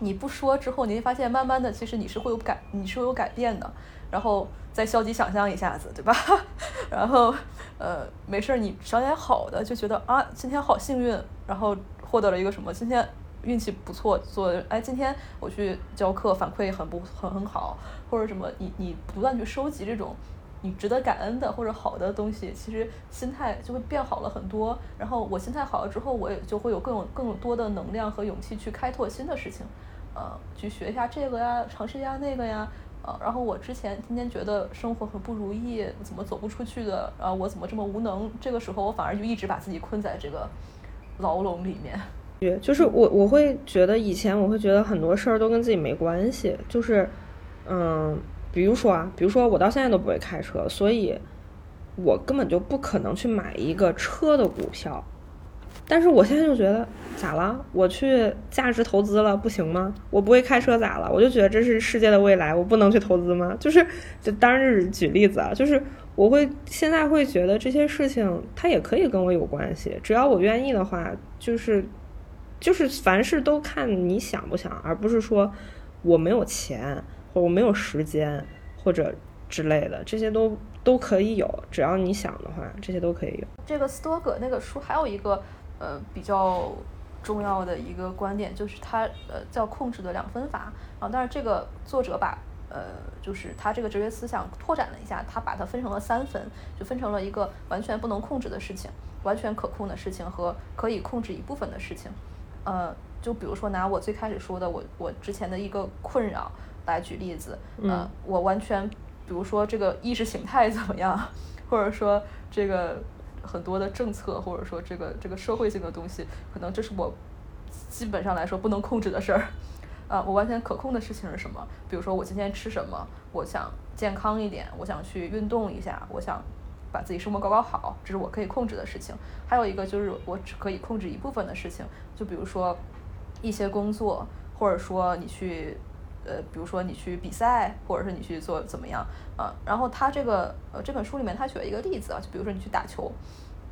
你不说之后，你会发现慢慢的，其实你是会有改，你是会有改变的。然后再消极想象一下子，对吧？*laughs* 然后呃，没事儿，你找点好的，就觉得啊，今天好幸运，然后获得了一个什么？今天运气不错，做哎，今天我去教课，反馈很不很很好，或者什么？你你不断去收集这种你值得感恩的或者好的东西，其实心态就会变好了很多。然后我心态好了之后，我也就会有更有更多的能量和勇气去开拓新的事情。呃，去学一下这个呀，尝试一下那个呀，呃，然后我之前天天觉得生活很不如意，怎么走不出去的，啊我怎么这么无能？这个时候我反而就一直把自己困在这个牢笼里面。对，就是我我会觉得以前我会觉得很多事儿都跟自己没关系，就是嗯，比如说啊，比如说我到现在都不会开车，所以我根本就不可能去买一个车的股票。但是我现在就觉得咋了？我去价值投资了不行吗？我不会开车咋了？我就觉得这是世界的未来，我不能去投资吗？就是，就当然是举例子啊，就是我会现在会觉得这些事情它也可以跟我有关系，只要我愿意的话，就是就是凡事都看你想不想，而不是说我没有钱或我没有时间或者之类的，这些都都可以有，只要你想的话，这些都可以有。这个斯多葛那个书还有一个。呃，比较重要的一个观点就是它呃叫控制的两分法啊，但是这个作者把呃就是他这个哲学思想拓展了一下，他把它分成了三分，就分成了一个完全不能控制的事情，完全可控的事情和可以控制一部分的事情。呃，就比如说拿我最开始说的，我我之前的一个困扰，来举例子，嗯，我完全，比如说这个意识形态怎么样，或者说这个很多的政策，或者说这个这个社会性的东西，可能这是我基本上来说不能控制的事儿。*laughs* 啊，我完全可控的事情是什么？比如说我今天吃什么，我想健康一点，我想去运动一下，我想把自己生活搞搞好，这是我可以控制的事情。还有一个就是我只可以控制一部分的事情，就比如说一些工作，或者说你去，呃，比如说你去比赛，或者是你去做怎么样啊？然后他这个呃这本书里面他举了一个例子啊，就比如说你去打球，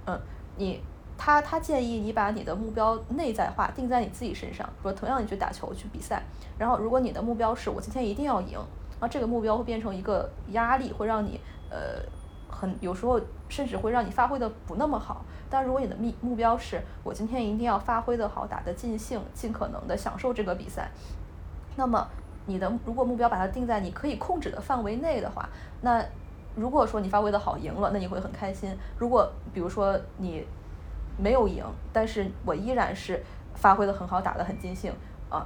嗯，你。他他建议你把你的目标内在化，定在你自己身上。说同样你去打球去比赛，然后如果你的目标是我今天一定要赢，啊，这个目标会变成一个压力，会让你呃很有时候甚至会让你发挥的不那么好。但如果你的目目标是我今天一定要发挥的好，打得尽兴，尽可能的享受这个比赛，那么你的如果目标把它定在你可以控制的范围内的话，那如果说你发挥的好赢了，那你会很开心。如果比如说你。没有赢，但是我依然是发挥的很好，打得很尽兴啊，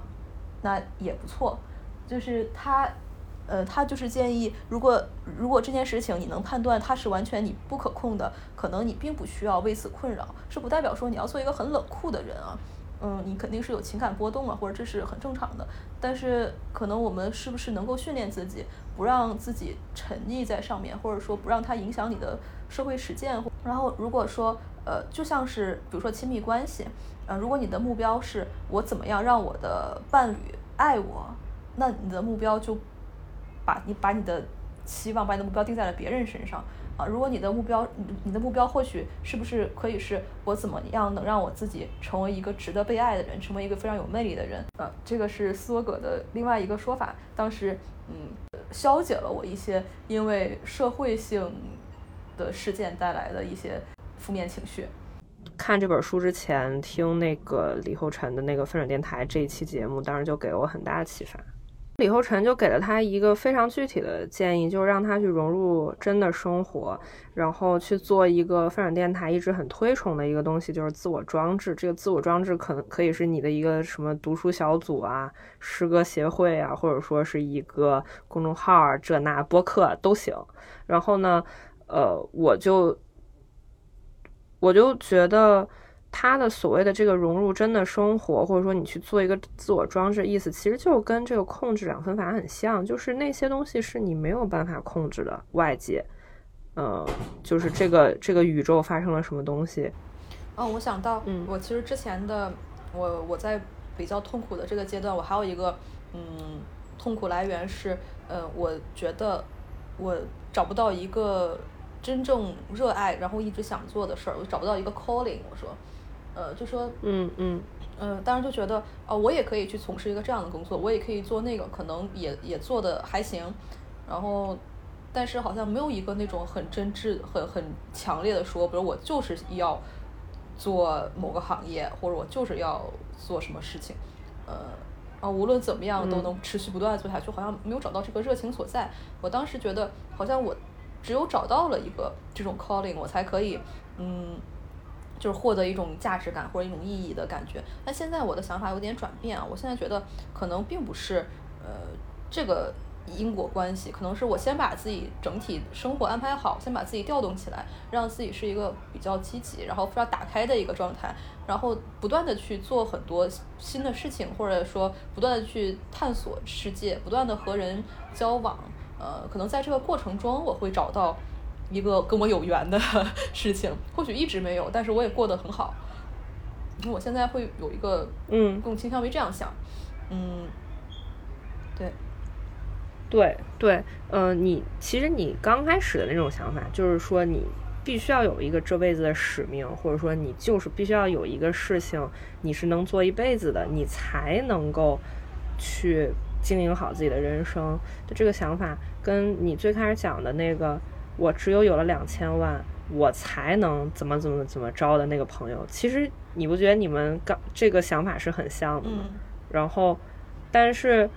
那也不错。就是他，呃，他就是建议，如果如果这件事情你能判断它是完全你不可控的，可能你并不需要为此困扰，是不代表说你要做一个很冷酷的人啊。嗯，你肯定是有情感波动啊，或者这是很正常的。但是可能我们是不是能够训练自己，不让自己沉溺在上面，或者说不让它影响你的社会实践？然后如果说。呃，就像是比如说亲密关系，呃，如果你的目标是我怎么样让我的伴侣爱我，那你的目标就把你把你的期望把你的目标定在了别人身上啊。如果你的目标，你的目标或许是不是可以是我怎么样能让我自己成为一个值得被爱的人，成为一个非常有魅力的人？呃，这个是斯多葛的另外一个说法。当时，嗯，消解了我一些因为社会性的事件带来的一些。负面情绪。看这本书之前，听那个李厚辰的那个分手电台这一期节目，当时就给了我很大的启发。李厚辰就给了他一个非常具体的建议，就是让他去融入真的生活，然后去做一个分手电台一直很推崇的一个东西，就是自我装置。这个自我装置可能可以是你的一个什么读书小组啊、诗歌协会啊，或者说是一个公众号啊、这那播客都行。然后呢，呃，我就。我就觉得他的所谓的这个融入真的生活，或者说你去做一个自我装置，意思其实就跟这个控制两分法很像，就是那些东西是你没有办法控制的外界，嗯，就是这个这个宇宙发生了什么东西。哦，我想到，嗯，我其实之前的我我在比较痛苦的这个阶段，我还有一个嗯痛苦来源是，呃，我觉得我找不到一个。真正热爱，然后一直想做的事儿，我找不到一个 calling。我说，呃，就说，嗯嗯，嗯，当时就觉得，哦，我也可以去从事一个这样的工作，我也可以做那个，可能也也做的还行。然后，但是好像没有一个那种很真挚、很很强烈的说，比如我就是要做某个行业，或者我就是要做什么事情，呃，啊，无论怎么样都能持续不断做下去，好像没有找到这个热情所在。我当时觉得，好像我。只有找到了一个这种 calling，我才可以，嗯，就是获得一种价值感或者一种意义的感觉。但现在我的想法有点转变啊，我现在觉得可能并不是，呃，这个因果关系，可能是我先把自己整体生活安排好，先把自己调动起来，让自己是一个比较积极，然后非常打开的一个状态，然后不断的去做很多新的事情，或者说不断的去探索世界，不断的和人交往。呃，可能在这个过程中，我会找到一个跟我有缘的 *laughs* 事情，或许一直没有，但是我也过得很好。我现在会有一个，嗯，更倾向于这样想，嗯，对，对对，嗯，你其实你刚开始的那种想法，就是说你必须要有一个这辈子的使命，或者说你就是必须要有一个事情，你是能做一辈子的，你才能够去。经营好自己的人生的这个想法，跟你最开始讲的那个“我只有有了两千万，我才能怎么怎么怎么着”的那个朋友，其实你不觉得你们刚这个想法是很像的吗？然后，但是，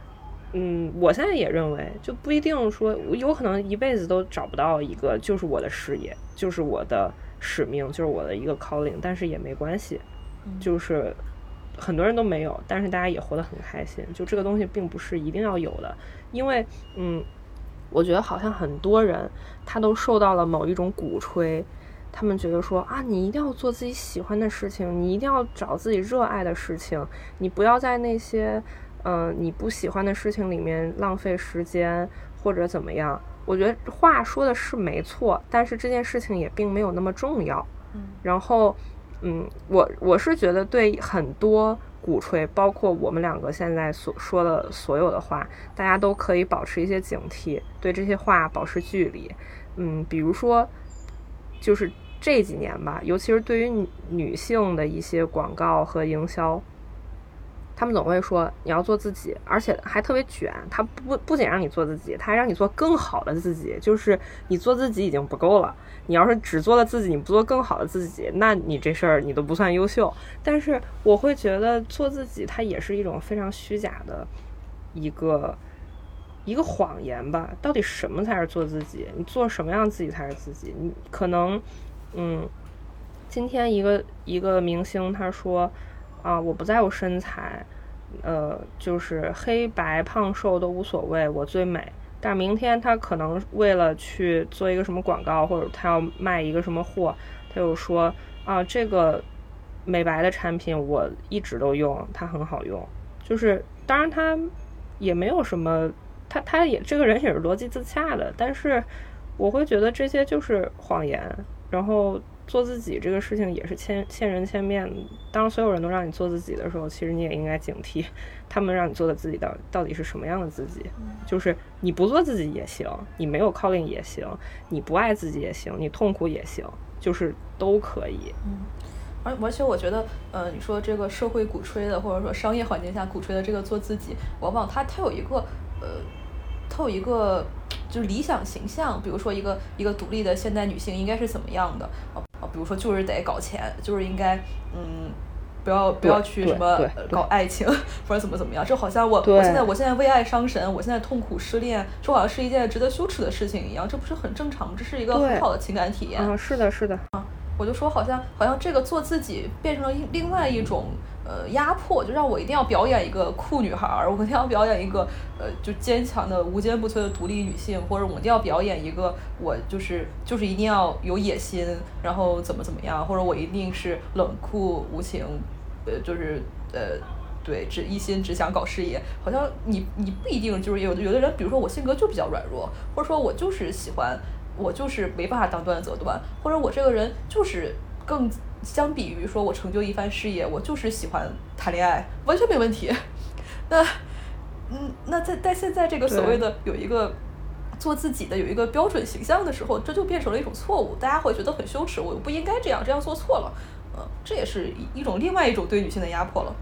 嗯，我现在也认为，就不一定说，有可能一辈子都找不到一个就是我的事业，就是我的使命，就是我的一个 calling，但是也没关系，就是。很多人都没有，但是大家也活得很开心。就这个东西并不是一定要有的，因为嗯，我觉得好像很多人他都受到了某一种鼓吹，他们觉得说啊，你一定要做自己喜欢的事情，你一定要找自己热爱的事情，你不要在那些嗯你不喜欢的事情里面浪费时间或者怎么样。我觉得话说的是没错，但是这件事情也并没有那么重要。嗯，然后，嗯，我我是觉得对很多鼓吹，包括我们两个现在所说的所有的话，大家都可以保持一些警惕，对这些话保持距离。嗯，比如说，就是这几年吧，尤其是对于女性的一些广告和营销。他们总会说你要做自己，而且还特别卷。他不不仅让你做自己，他还让你做更好的自己。就是你做自己已经不够了，你要是只做了自己，你不做更好的自己，那你这事儿你都不算优秀。但是我会觉得做自己，它也是一种非常虚假的一个一个谎言吧。到底什么才是做自己？你做什么样自己才是自己？你可能，嗯，今天一个一个明星他说。啊，我不在乎身材，呃，就是黑白胖瘦都无所谓，我最美。但明天他可能为了去做一个什么广告，或者他要卖一个什么货，他又说啊，这个美白的产品我一直都用，它很好用。就是当然他也没有什么，他他也这个人也是逻辑自洽的，但是我会觉得这些就是谎言，然后。做自己这个事情也是千千人千面。当所有人都让你做自己的时候，其实你也应该警惕，*laughs* 他们让你做的自己到到底是什么样的自己。就是你不做自己也行，你没有 calling 也行，你不爱自己也行，你痛苦也行，就是都可以。嗯，而而且我觉得，呃，你说这个社会鼓吹的，或者说商业环境下鼓吹的这个做自己，往往它它有一个，呃，它有一个就是理想形象，比如说一个一个独立的现代女性应该是怎么样的啊啊？比如说，就是得搞钱，就是应该，嗯，不要不要去什么搞爱情，*laughs* 或者怎么怎么样。就好像我我现在我现在为爱伤神，我现在痛苦失恋，就好像是一件值得羞耻的事情一样。这不是很正常吗？这是一个很好的情感体验。嗯，是的，是的。啊，我就说，好像好像这个做自己变成了另外一种。呃，压迫就让我一定要表演一个酷女孩儿，我一定要表演一个呃，就坚强的、无坚不摧的独立女性，或者我一定要表演一个我就是就是一定要有野心，然后怎么怎么样，或者我一定是冷酷无情，呃，就是呃，对，只一心只想搞事业。好像你你不一定就是有有的人，比如说我性格就比较软弱，或者说我就是喜欢，我就是没办法当断则断，或者我这个人就是更。相比于说，我成就一番事业，我就是喜欢谈恋爱，完全没问题。*laughs* 那，嗯，那在在现在这个所谓的有一个做自己的有一个标准形象的时候，这就变成了一种错误，大家会觉得很羞耻，我不应该这样，这样做错了。嗯，这也是一一种另外一种对女性的压迫了。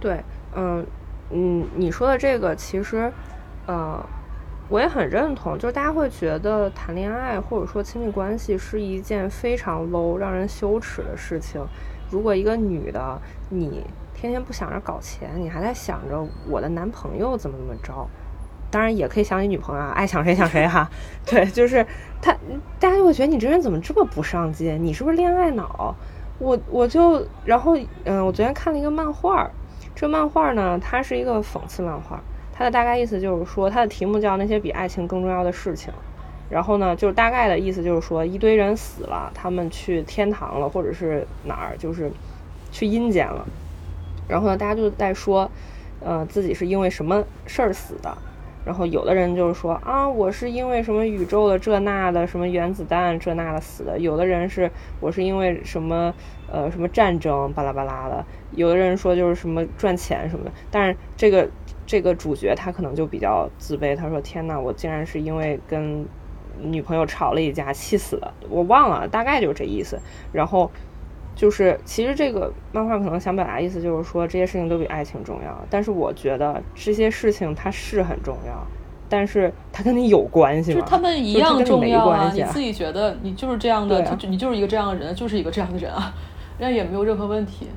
对，嗯嗯，你说的这个其实，呃。我也很认同，就是大家会觉得谈恋爱或者说亲密关系是一件非常 low、让人羞耻的事情。如果一个女的，你天天不想着搞钱，你还在想着我的男朋友怎么怎么着，当然也可以想你女朋友，啊，*laughs* 爱想谁想谁哈。*laughs* 对，就是他，大家就会觉得你这人怎么这么不上进？你是不是恋爱脑？我我就然后嗯，我昨天看了一个漫画，这漫画呢，它是一个讽刺漫画。它的大概意思就是说，它的题目叫那些比爱情更重要的事情。然后呢，就是大概的意思就是说，一堆人死了，他们去天堂了，或者是哪儿，就是去阴间了。然后呢，大家就在说，呃，自己是因为什么事儿死的。然后有的人就是说啊，我是因为什么宇宙的这那的，什么原子弹这那的死的。有的人是我是因为什么呃什么战争巴拉巴拉的。有的人说就是什么赚钱什么的。但是这个。这个主角他可能就比较自卑，他说：“天哪，我竟然是因为跟女朋友吵了一架，气死了。”我忘了，大概就是这意思。然后就是，其实这个漫画可能想表达意思就是说，这些事情都比爱情重要。但是我觉得这些事情它是很重要，但是它跟你有关系吗？就他们一样重要啊！你自己觉得你就是这样的，就你就是一个这样的人，就是一个这样的人啊，*laughs* 那也没有任何问题。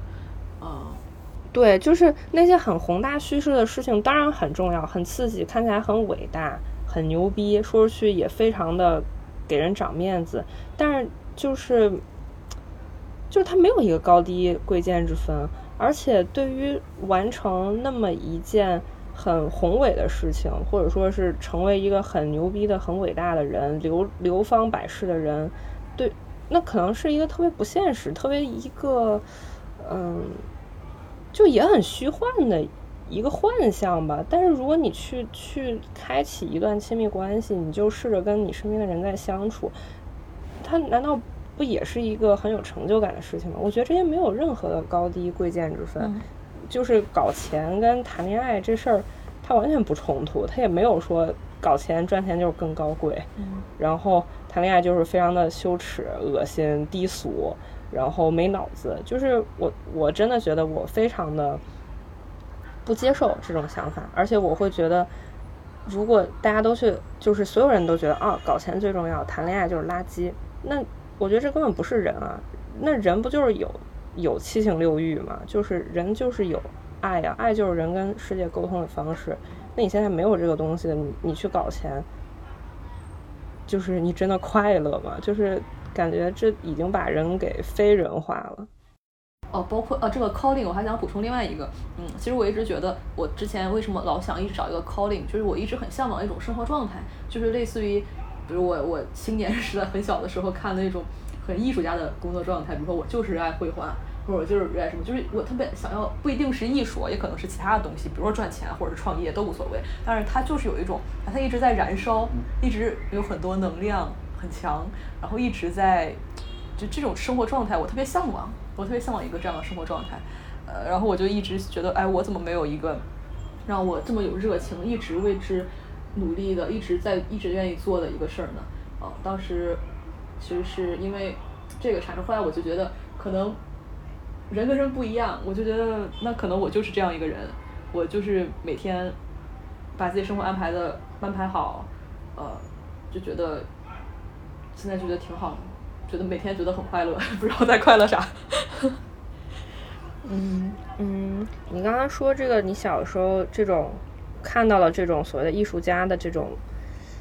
对，就是那些很宏大叙事的事情，当然很重要、很刺激，看起来很伟大、很牛逼，说出去也非常的给人长面子。但是就是就是它没有一个高低贵贱之分，而且对于完成那么一件很宏伟的事情，或者说是成为一个很牛逼的、很伟大的人，流流芳百世的人，对，那可能是一个特别不现实、特别一个，嗯，就也很虚幻的一个幻象吧。但是如果你去去开启一段亲密关系，你就试着跟你身边的人在相处，他难道？不也是一个很有成就感的事情吗？我觉得这些没有任何的高低贵贱之分，就是搞钱跟谈恋爱这事儿，它完全不冲突，它也没有说搞钱赚钱就是更高贵，然后谈恋爱就是非常的羞耻、恶心、低俗，然后没脑子。就是我我真的觉得我非常的不接受这种想法，而且我会觉得，如果大家都去，就是所有人都觉得啊，搞钱最重要，谈恋爱就是垃圾，那。我觉得这根本不是人啊，那人不就是有有七情六欲吗？就是人就是有爱呀，爱就是人跟世界沟通的方式。那你现在没有这个东西，你你去搞钱，就是你真的快乐吗？就是感觉这已经把人给非人化了。哦，包括呃这个 calling，我还想补充另外一个，嗯，其实我一直觉得我之前为什么老想一直找一个 calling，就是我一直很向往一种生活状态，就是类似于。比如我我青年时代很小的时候看的那种很艺术家的工作状态，比如说我就是热爱绘画，或者我就是热爱什么，就是我特别想要不一定是艺术，也可能是其他的东西，比如说赚钱或者是创业都无所谓。但是它就是有一种，它一直在燃烧，一直有很多能量很强，然后一直在就这种生活状态，我特别向往，我特别向往一个这样的生活状态。呃，然后我就一直觉得，哎，我怎么没有一个让我这么有热情，一直为之。努力的，一直在一直愿意做的一个事儿呢。哦，当时其实是因为这个产生，后来我就觉得可能人跟人不一样，我就觉得那可能我就是这样一个人，我就是每天把自己生活安排的安排好，呃，就觉得现在觉得挺好的，觉得每天觉得很快乐，*laughs* 不知道在快乐啥。嗯 *laughs* 嗯，你刚刚说这个，你小时候这种。看到了这种所谓的艺术家的这种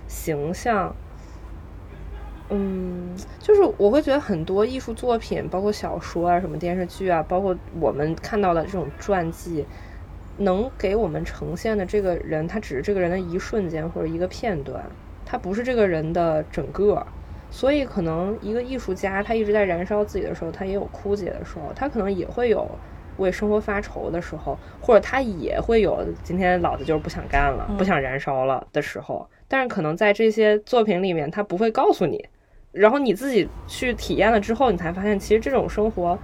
形象，嗯，就是我会觉得很多艺术作品，包括小说啊、什么电视剧啊，包括我们看到的这种传记，能给我们呈现的这个人，他只是这个人的一瞬间或者一个片段，他不是这个人的整个。所以，可能一个艺术家他一直在燃烧自己的时候，他也有枯竭的时候，他可能也会有。为生活发愁的时候，或者他也会有今天老子就是不想干了，不想燃烧了的时候。但是可能在这些作品里面，他不会告诉你，然后你自己去体验了之后，你才发现其实这种生活。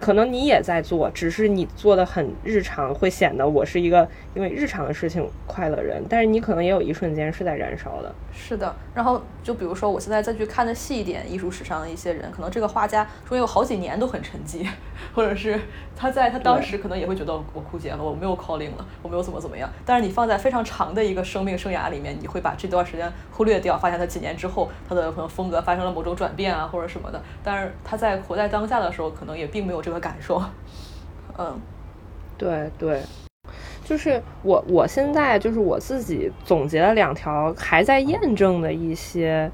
可能你也在做，只是你做的很日常，会显得我是一个因为日常的事情快乐人。但是你可能也有一瞬间是在燃烧的。是的，然后就比如说，我现在再去看的细一点，艺术史上的一些人，可能这个画家说有好几年都很沉寂，或者是他在他当时可能也会觉得我枯竭了，我没有 calling 了，我没有怎么怎么样。但是你放在非常长的一个生命生涯里面，你会把这段时间忽略掉，发现他几年之后他的可能风格发生了某种转变啊，或者什么的。但是他在活在当下的时候，可能也并没有。这个感受，嗯，对对，就是我我现在就是我自己总结了两条还在验证的一些，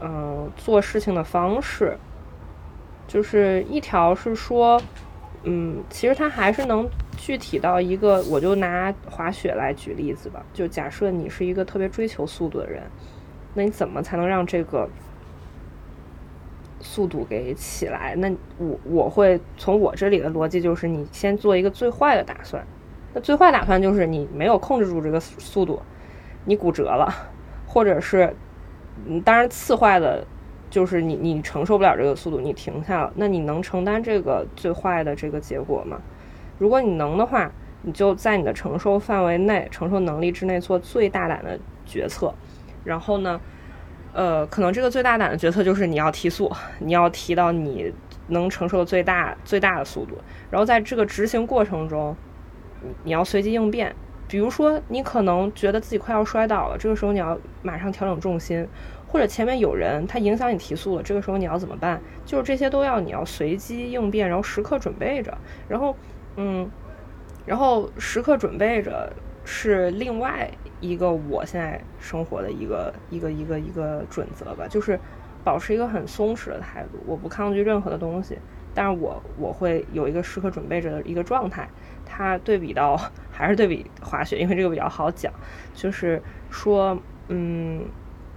嗯，做事情的方式，就是一条是说，嗯，其实它还是能具体到一个，我就拿滑雪来举例子吧，就假设你是一个特别追求速度的人，那你怎么才能让这个？速度给起来，那我我会从我这里的逻辑就是，你先做一个最坏的打算。那最坏打算就是你没有控制住这个速度，你骨折了，或者是，嗯，当然次坏的，就是你你承受不了这个速度，你停下了。那你能承担这个最坏的这个结果吗？如果你能的话，你就在你的承受范围内、承受能力之内做最大胆的决策，然后呢？呃，可能这个最大胆的决策就是你要提速，你要提到你能承受最大最大的速度。然后在这个执行过程中，你你要随机应变。比如说，你可能觉得自己快要摔倒了，这个时候你要马上调整重心；或者前面有人他影响你提速了，这个时候你要怎么办？就是这些都要你要随机应变，然后时刻准备着。然后，嗯，然后时刻准备着是另外。一个我现在生活的一个一个一个一个准则吧，就是保持一个很松弛的态度，我不抗拒任何的东西，但是我我会有一个时刻准备着的一个状态。它对比到还是对比滑雪，因为这个比较好讲，就是说，嗯，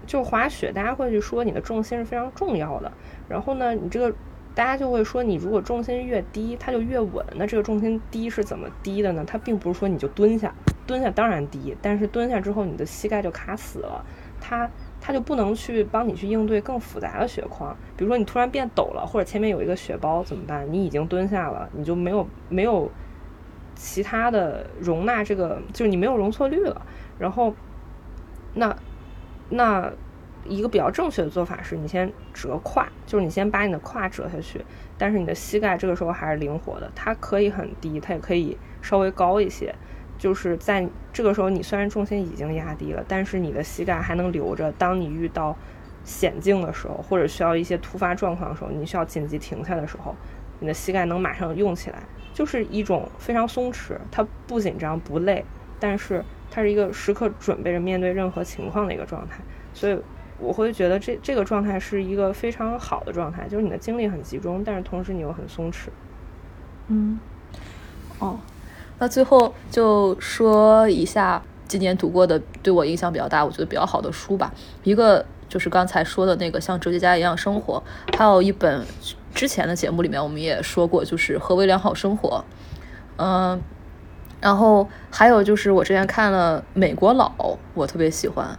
就滑雪，大家会去说你的重心是非常重要的。然后呢，你这个大家就会说，你如果重心越低，它就越稳。那这个重心低是怎么低的呢？它并不是说你就蹲下，蹲下当然低，但是蹲下之后你的膝盖就卡死了，它。它就不能去帮你去应对更复杂的雪况，比如说你突然变陡了，或者前面有一个雪包怎么办？你已经蹲下了，你就没有没有其他的容纳这个，就是你没有容错率了。然后，那那一个比较正确的做法是你先折胯，就是你先把你的胯折下去，但是你的膝盖这个时候还是灵活的，它可以很低，它也可以稍微高一些。就是在这个时候，你虽然重心已经压低了，但是你的膝盖还能留着。当你遇到险境的时候，或者需要一些突发状况的时候，你需要紧急停下的时候，你的膝盖能马上用起来，就是一种非常松弛，它不紧张不累，但是它是一个时刻准备着面对任何情况的一个状态。所以我会觉得这这个状态是一个非常好的状态，就是你的精力很集中，但是同时你又很松弛。嗯，哦。那最后就说一下今年读过的对我影响比较大，我觉得比较好的书吧。一个就是刚才说的那个像哲学家一样生活，还有一本之前的节目里面我们也说过，就是何为良好生活。嗯，然后还有就是我之前看了《美国佬》，我特别喜欢。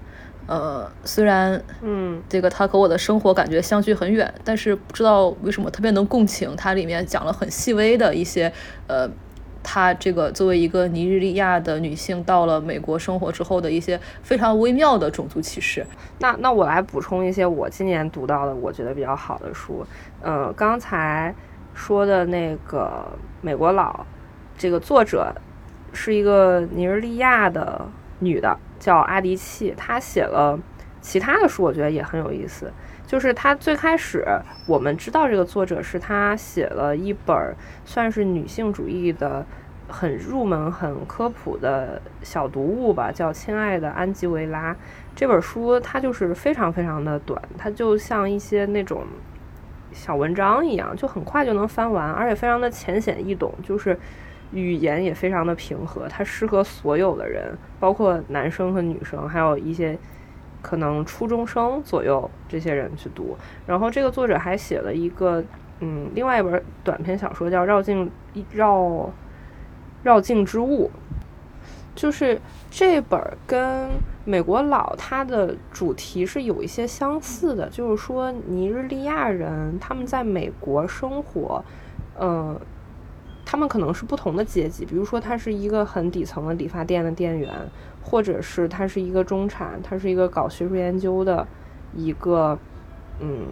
呃，虽然嗯，这个他和我的生活感觉相距很远，但是不知道为什么特别能共情。它里面讲了很细微的一些呃。她这个作为一个尼日利亚的女性，到了美国生活之后的一些非常微妙的种族歧视。那那我来补充一些我今年读到的我觉得比较好的书。呃，刚才说的那个《美国佬》，这个作者是一个尼日利亚的女的，叫阿迪契。她写了其他的书，我觉得也很有意思。就是他最开始，我们知道这个作者是他写了一本算是女性主义的很入门、很科普的小读物吧，叫《亲爱的安吉维拉》这本书，它就是非常非常的短，它就像一些那种小文章一样，就很快就能翻完，而且非常的浅显易懂，就是语言也非常的平和，它适合所有的人，包括男生和女生，还有一些。可能初中生左右这些人去读，然后这个作者还写了一个，嗯，另外一本短篇小说叫《绕境绕绕境之物》，就是这本跟《美国佬》它的主题是有一些相似的，就是说尼日利亚人他们在美国生活，嗯。他们可能是不同的阶级，比如说他是一个很底层的理发店的店员，或者是他是一个中产，他是一个搞学术研究的一个嗯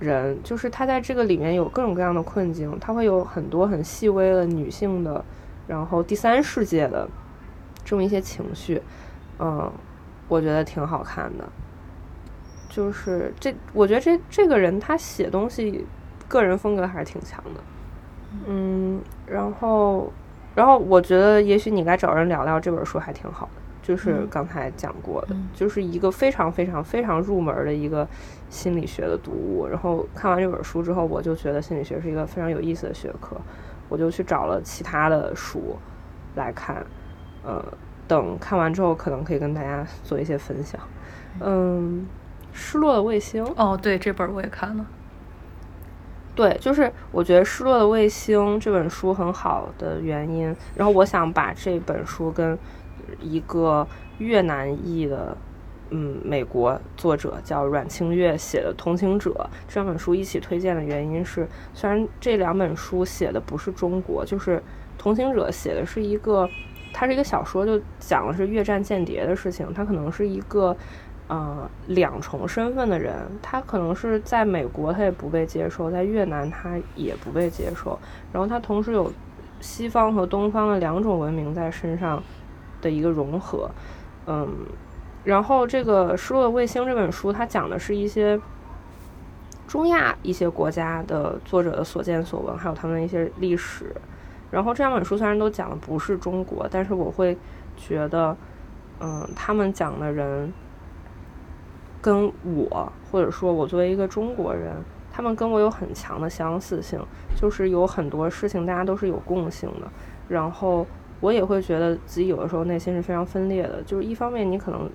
人，就是他在这个里面有各种各样的困境，他会有很多很细微的女性的，然后第三世界的这么一些情绪，嗯，我觉得挺好看的，就是这，我觉得这这个人他写东西个人风格还是挺强的。嗯，然后，然后我觉得也许你该找人聊聊这本书还挺好的，就是刚才讲过的，就是一个非常非常非常入门的一个心理学的读物。然后看完这本书之后，我就觉得心理学是一个非常有意思的学科，我就去找了其他的书来看。呃，等看完之后，可能可以跟大家做一些分享。嗯，失落的卫星。哦，对，这本我也看了。对，就是我觉得《失落的卫星》这本书很好的原因，然后我想把这本书跟一个越南裔的，嗯，美国作者叫阮清月写的《同情者》这两本书一起推荐的原因是，虽然这两本书写的不是中国，就是《同情者》写的是一个，它是一个小说，就讲的是越战间谍的事情，它可能是一个。呃，两重身份的人，他可能是在美国，他也不被接受；在越南，他也不被接受。然后他同时有西方和东方的两种文明在身上的一个融合。嗯，然后这个《失落的卫星》这本书，它讲的是一些中亚一些国家的作者的所见所闻，还有他们的一些历史。然后这两本书虽然都讲的不是中国，但是我会觉得，嗯，他们讲的人。跟我，或者说我作为一个中国人，他他们跟我有很强的相似性，就是有很多事情大家都是有共性的。然后我也会觉得自己有的时候内心是非常分裂的，就是一方面你可能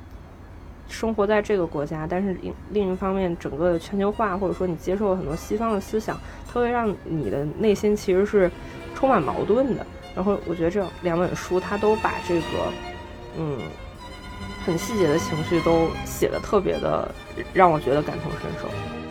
生活在这个国家，但是另另一方面整个的全球化或者说你接受了很多西方的思想，它会让你的内心其实是充满矛盾的。然后我觉得这两本书它都把这个嗯很细节的情绪都写的特别的让我觉得感同身受。